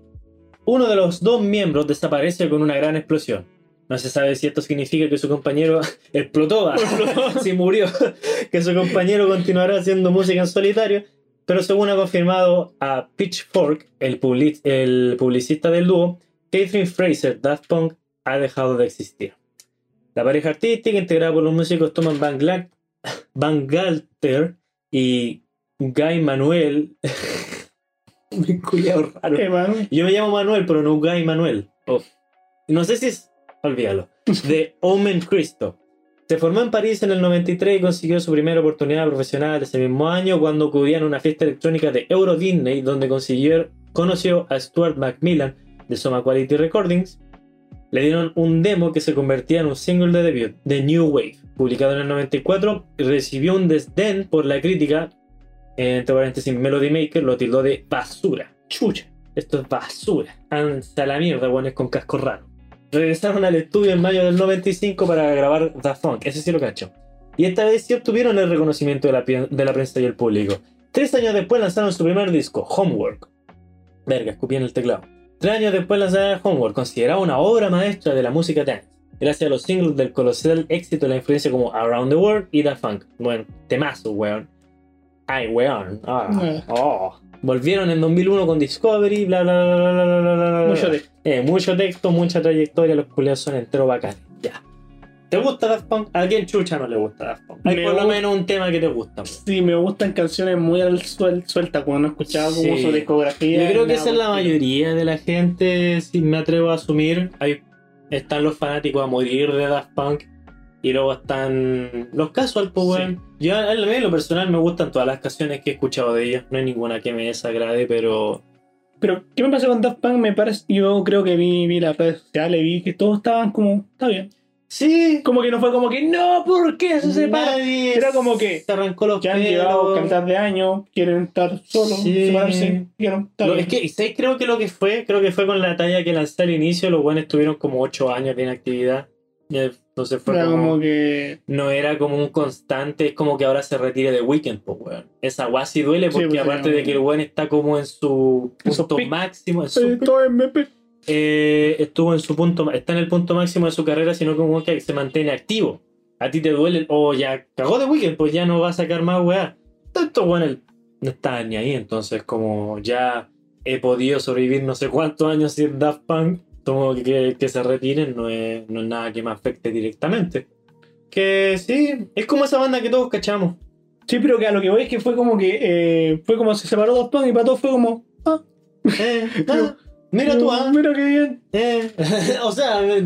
uno de los dos miembros desaparece con una gran explosión. No se sabe si esto significa que su compañero explotó, si murió, que su compañero continuará haciendo música en solitario, pero según ha confirmado a Pitchfork, el, public- el publicista del dúo, Catherine Fraser Daft Punk ha dejado de existir. La pareja artística, integrada por los músicos Thomas Van, Gla- Van Galter y Guy Manuel. Me culiao raro. Yo me llamo Manuel, pero no Guy Manuel. Oh. No sé si es. Olvídalo. De Omen Cristo. Se formó en París en el 93 y consiguió su primera oportunidad profesional ese mismo año cuando acudía en una fiesta electrónica de Euro Disney, donde conoció a Stuart Macmillan de Soma Quality Recordings. Le dieron un demo que se convertía en un single de debut, The New Wave, publicado en el 94, y recibió un desdén por la crítica. Entre paréntesis, Melody Maker lo tildó de basura. chucha. Esto es basura. Ansa la mierda, weones con casco raro. Regresaron al estudio en mayo del 95 para grabar The Funk, ese sí lo cacho. Y esta vez sí obtuvieron el reconocimiento de la, de la prensa y el público. Tres años después lanzaron su primer disco, Homework. Verga, escupí en el teclado. Tres años después lanzaron Homework, considerado una obra maestra de la música dance. Gracias a los singles del colosal éxito de la influencia como Around the World y The Funk. Bueno, temazo, weón. Ay, weón. Ah, Eh. oh. Volvieron en 2001 con Discovery, bla bla bla bla bla bla. bla. Mucho texto. Eh, mucho texto, mucha trayectoria, los culiados son enteros bacanes. Ya. ¿Te gusta Daft Punk? ¿A quién chucha no le gusta Daft Punk? Hay por lo menos un tema que te gusta. Sí, me gustan canciones muy al suel sueltas, cuando no he escuchado como su discografía. Yo creo que esa es la mayoría de la gente, si me atrevo a asumir. Hay, están los fanáticos a morir de Daft Punk y luego están los casual, pues, Sí. weón. Yo, a mí, en lo personal, me gustan todas las canciones que he escuchado de ellos. No hay ninguna que me desagrade, pero Pero, ¿qué me pasa con Daft Punk? Me parece, yo creo que vi, vi las redes sociales, vi que todos estaban como, está bien. sí, Como que no fue como que, no, ¿por qué se separan? Era como que se arrancó los Que han llevado cantidad de años, quieren estar solos, Sí. separarse, quieren estar Lo- bien. es que, ¿sabes? Creo que lo que fue, creo que fue con la talla que lancé al inicio, los buenos tuvieron como 8 años de inactividad. Entonces fue como, como que. no era como un constante, es como que ahora se retire de Weekend, pues weón. Esa weá sí duele Sí, porque pues, aparte sí, de que el weón está como en su En su punto pic. máximo, en su pic, MP. eh, estuvo en su punto, está en el punto máximo de su carrera, sino como que se mantiene activo. A ti te duele, o ya cagó de Weekend, pues ya no va a sacar más weá. Tanto él no está ni ahí, entonces como ya he podido sobrevivir no sé cuántos años sin Daft Punk, como que, que se retiren no es, no es nada que me afecte directamente. Que sí, es como esa banda que todos cachamos. Sí, pero que a lo que voy es que fue como que. eh, fue como se separó dos Punk y para todos fue como. Ah, Eh, ah, mira tú, ah. Mira qué bien. Eh, o sea, eh,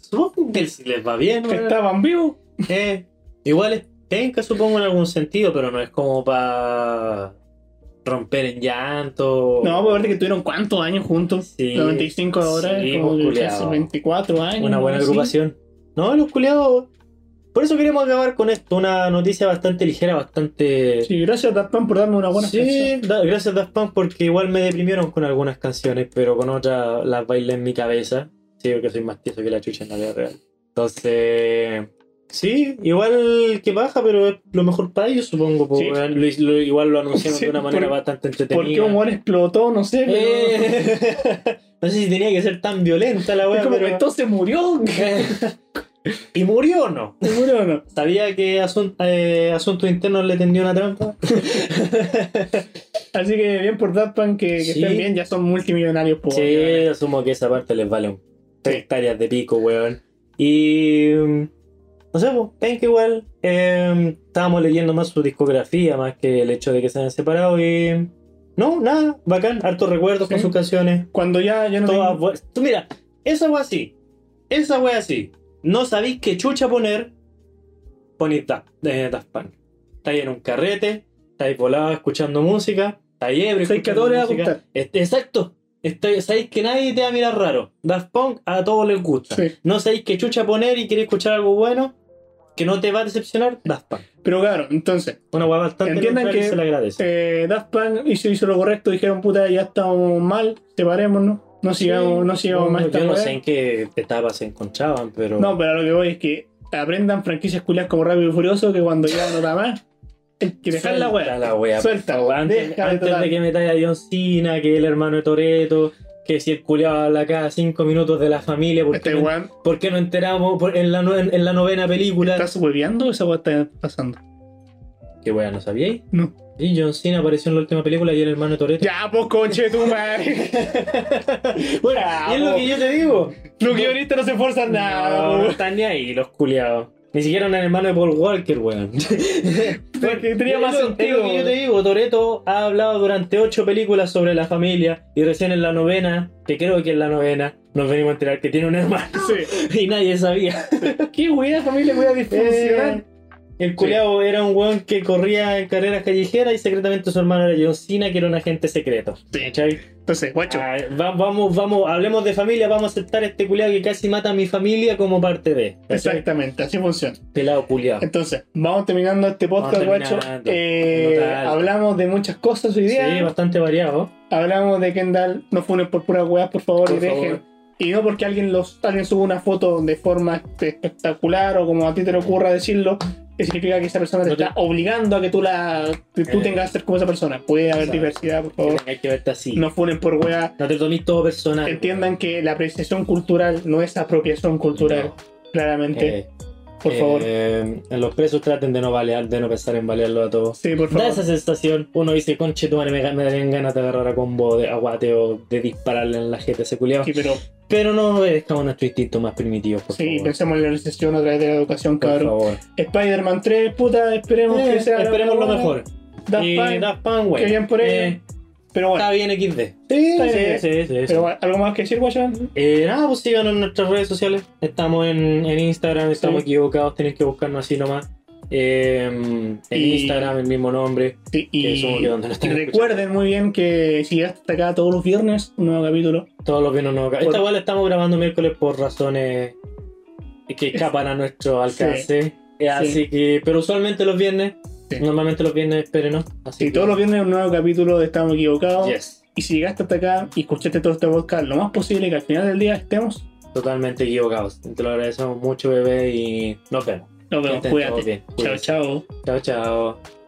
supongo que si les va bien, weón. Estaban vivos. Igual es penca, supongo, en algún sentido, pero no es como para romper en llanto. No, pues ver que tuvieron cuántos años juntos. Sí, 95 ahora, sí, como pues, que culiao. hace 24 años. Una buena agrupación. No, los culiados. Por eso queremos acabar con esto. Una noticia bastante ligera, bastante. Sí, gracias Daft Punk por darme una buena Sí, da- gracias Daft Punk porque igual me deprimieron con algunas canciones, pero con otras las bailé en mi cabeza. Sí, porque soy más tieso que la chucha en la vida real. Entonces, sí, igual que baja, pero es lo mejor para ellos, supongo. po, Sí. Lo- lo- igual lo anunciaron Sí, de una manera por- bastante entretenida. ¿Por qué humor explotó? No sé. pero- Eh, no sé si tenía que ser tan violenta la weá, pero... entonces murió. ¿Y murió o no? ¿Se murió o no? ¿Sabía que Asun- eh, Asunto Interno le tendió una trampa? Así que bien por Daft Punk que, que Sí. estén bien, ya son multimillonarios. po, Sí, asumo que esa parte les vale un hectáreas de pico, weón. Y. No sé, pues, igual eh, estábamos leyendo más su discografía, más que el hecho de que se hayan separado y. No, nada, bacán, hartos recuerdos con sus canciones. Cuando ya, ya no Todas tengo- Tú mira, esa wea así. Esa wea así. No sabéis qué chucha poner. Ponid Daft, eh, Daft Punk. Estáis en un carrete, estáis volados escuchando música, estáis ebrio. Que a escuchando todos les va a música. gustar. Este, exacto. Estáis- sabéis que nadie te va a mirar raro. Daft Punk a todos les gusta. Sí. No sabéis qué chucha poner y queréis escuchar algo bueno que no te va a decepcionar. Daft Punk. Pero claro, entonces, Una wea bastante Entiendan que, se le agradece. eh, Daft Punk hizo, hizo lo correcto, dijeron, puta, ya estamos mal, separémonos, no sigamos, no sigamos No, más Yo no sé en qué etapas se encontraban, pero. No, pero lo que voy es que aprendan franquicias culias como Rápido y Furioso, que cuando ya no da más, hay que dejar la weá. la wea, Suelta, favor. Antes, de antes de que me a John Cena, que el hermano de Toreto, que si el culiado habla cada cinco minutos de la familia, ¿por qué, Este no, por qué no enteramos por- en, la, nue- en la novena película? ¿estás hueveando o esa weá está pasando? ¿Qué wea no sabíais? No. Sí, John Cena apareció en la última película y el hermano Toreto. Ya, pues conche tu madre. bueno, y es lo que yo te digo. Los guionistas no se esfuerzan nada, No, no weón. están ni ahí los culiados. Ni siquiera el hermano de Paul Walker, weón. Porque tenía más sentido. Lo que yo te digo, Toreto ha hablado durante ocho películas sobre la familia y recién en la novena, que creo que en la novena, nos venimos a enterar que tiene un hermano Sí. y nadie sabía. ¿Qué weá, familia, weá disfuncional? Eh, el culiao era un weón que corría en carreras callejeras y secretamente su hermano era John Cena, que era un agente secreto. Sí. ¿Cachai? Entonces, guacho, Ah, va- vamos, vamos, hablemos de familia, vamos a aceptar este culiao que casi mata a mi familia como parte de. ¿cachai? exactamente, así funciona. Pelado culiao. Entonces, vamos terminando este podcast, guacho. Eh, hablamos de muchas cosas hoy día. Sí, bastante variado. Hablamos de Kendall, no funen por puras weas, por favor, Por y dejen. favor. Y no porque alguien los alguien suba una foto de forma espectacular o como a ti te le ocurra decirlo, que significa que esa persona te No te- está obligando a que tú la que tú Eh. tengas que ser como esa persona. Puede haber diversidad, por favor. tengáis que verte así. No funen por weas. No te tomes todo personal. Entiendan que la apreciación cultural no es apropiación cultural, No. claramente. Eh, por eh, favor. En los presos traten de no balear, de no pensar en balearlo a todos. Sí, por Da favor. esa sensación. Uno dice, conche, tu me, me darían ganas de agarrar a combo de aguate o de dispararle en la gente ese culiao. Sí, pero Pero no obedezcamos nuestro instinto más primitivo, por sí, favor. pensemos en la recesión a través de la educación, Por cabrón. favor. Spider-Man 3, puta, esperemos Eh, que sea la esperemos lo mejor. Daft Punk, Daft Punk, güey. que bien por ello. Eh, pero bueno, está bien XD. Sí, sí, sí, sí, pero bueno, ¿algo más que decir, guachón? Eh, nada, pues síganos en nuestras redes sociales. Estamos en, en Instagram, estamos equivocados, tenéis que buscarnos así nomás. Eh, en Y- Instagram, el mismo nombre. Sí, Que y, que donde están recuerden muy bien que si hasta acá todos los viernes, un nuevo capítulo. Todos los viernes no. Esta Por- igual estamos grabando miércoles por razones que escapan a nuestro alcance. Así que, pero usualmente los viernes, Sí. normalmente los viernes espérenos. Así Y que- todos los viernes un nuevo capítulo de Estamos Equivocados. Yes. Y si llegaste hasta acá y escuchaste todo este podcast, lo más posible que al final del día estemos totalmente equivocados. Te lo agradecemos mucho, bebé, y nos vemos. Nos vemos, cuídate. Chao, chao. Chao, chao.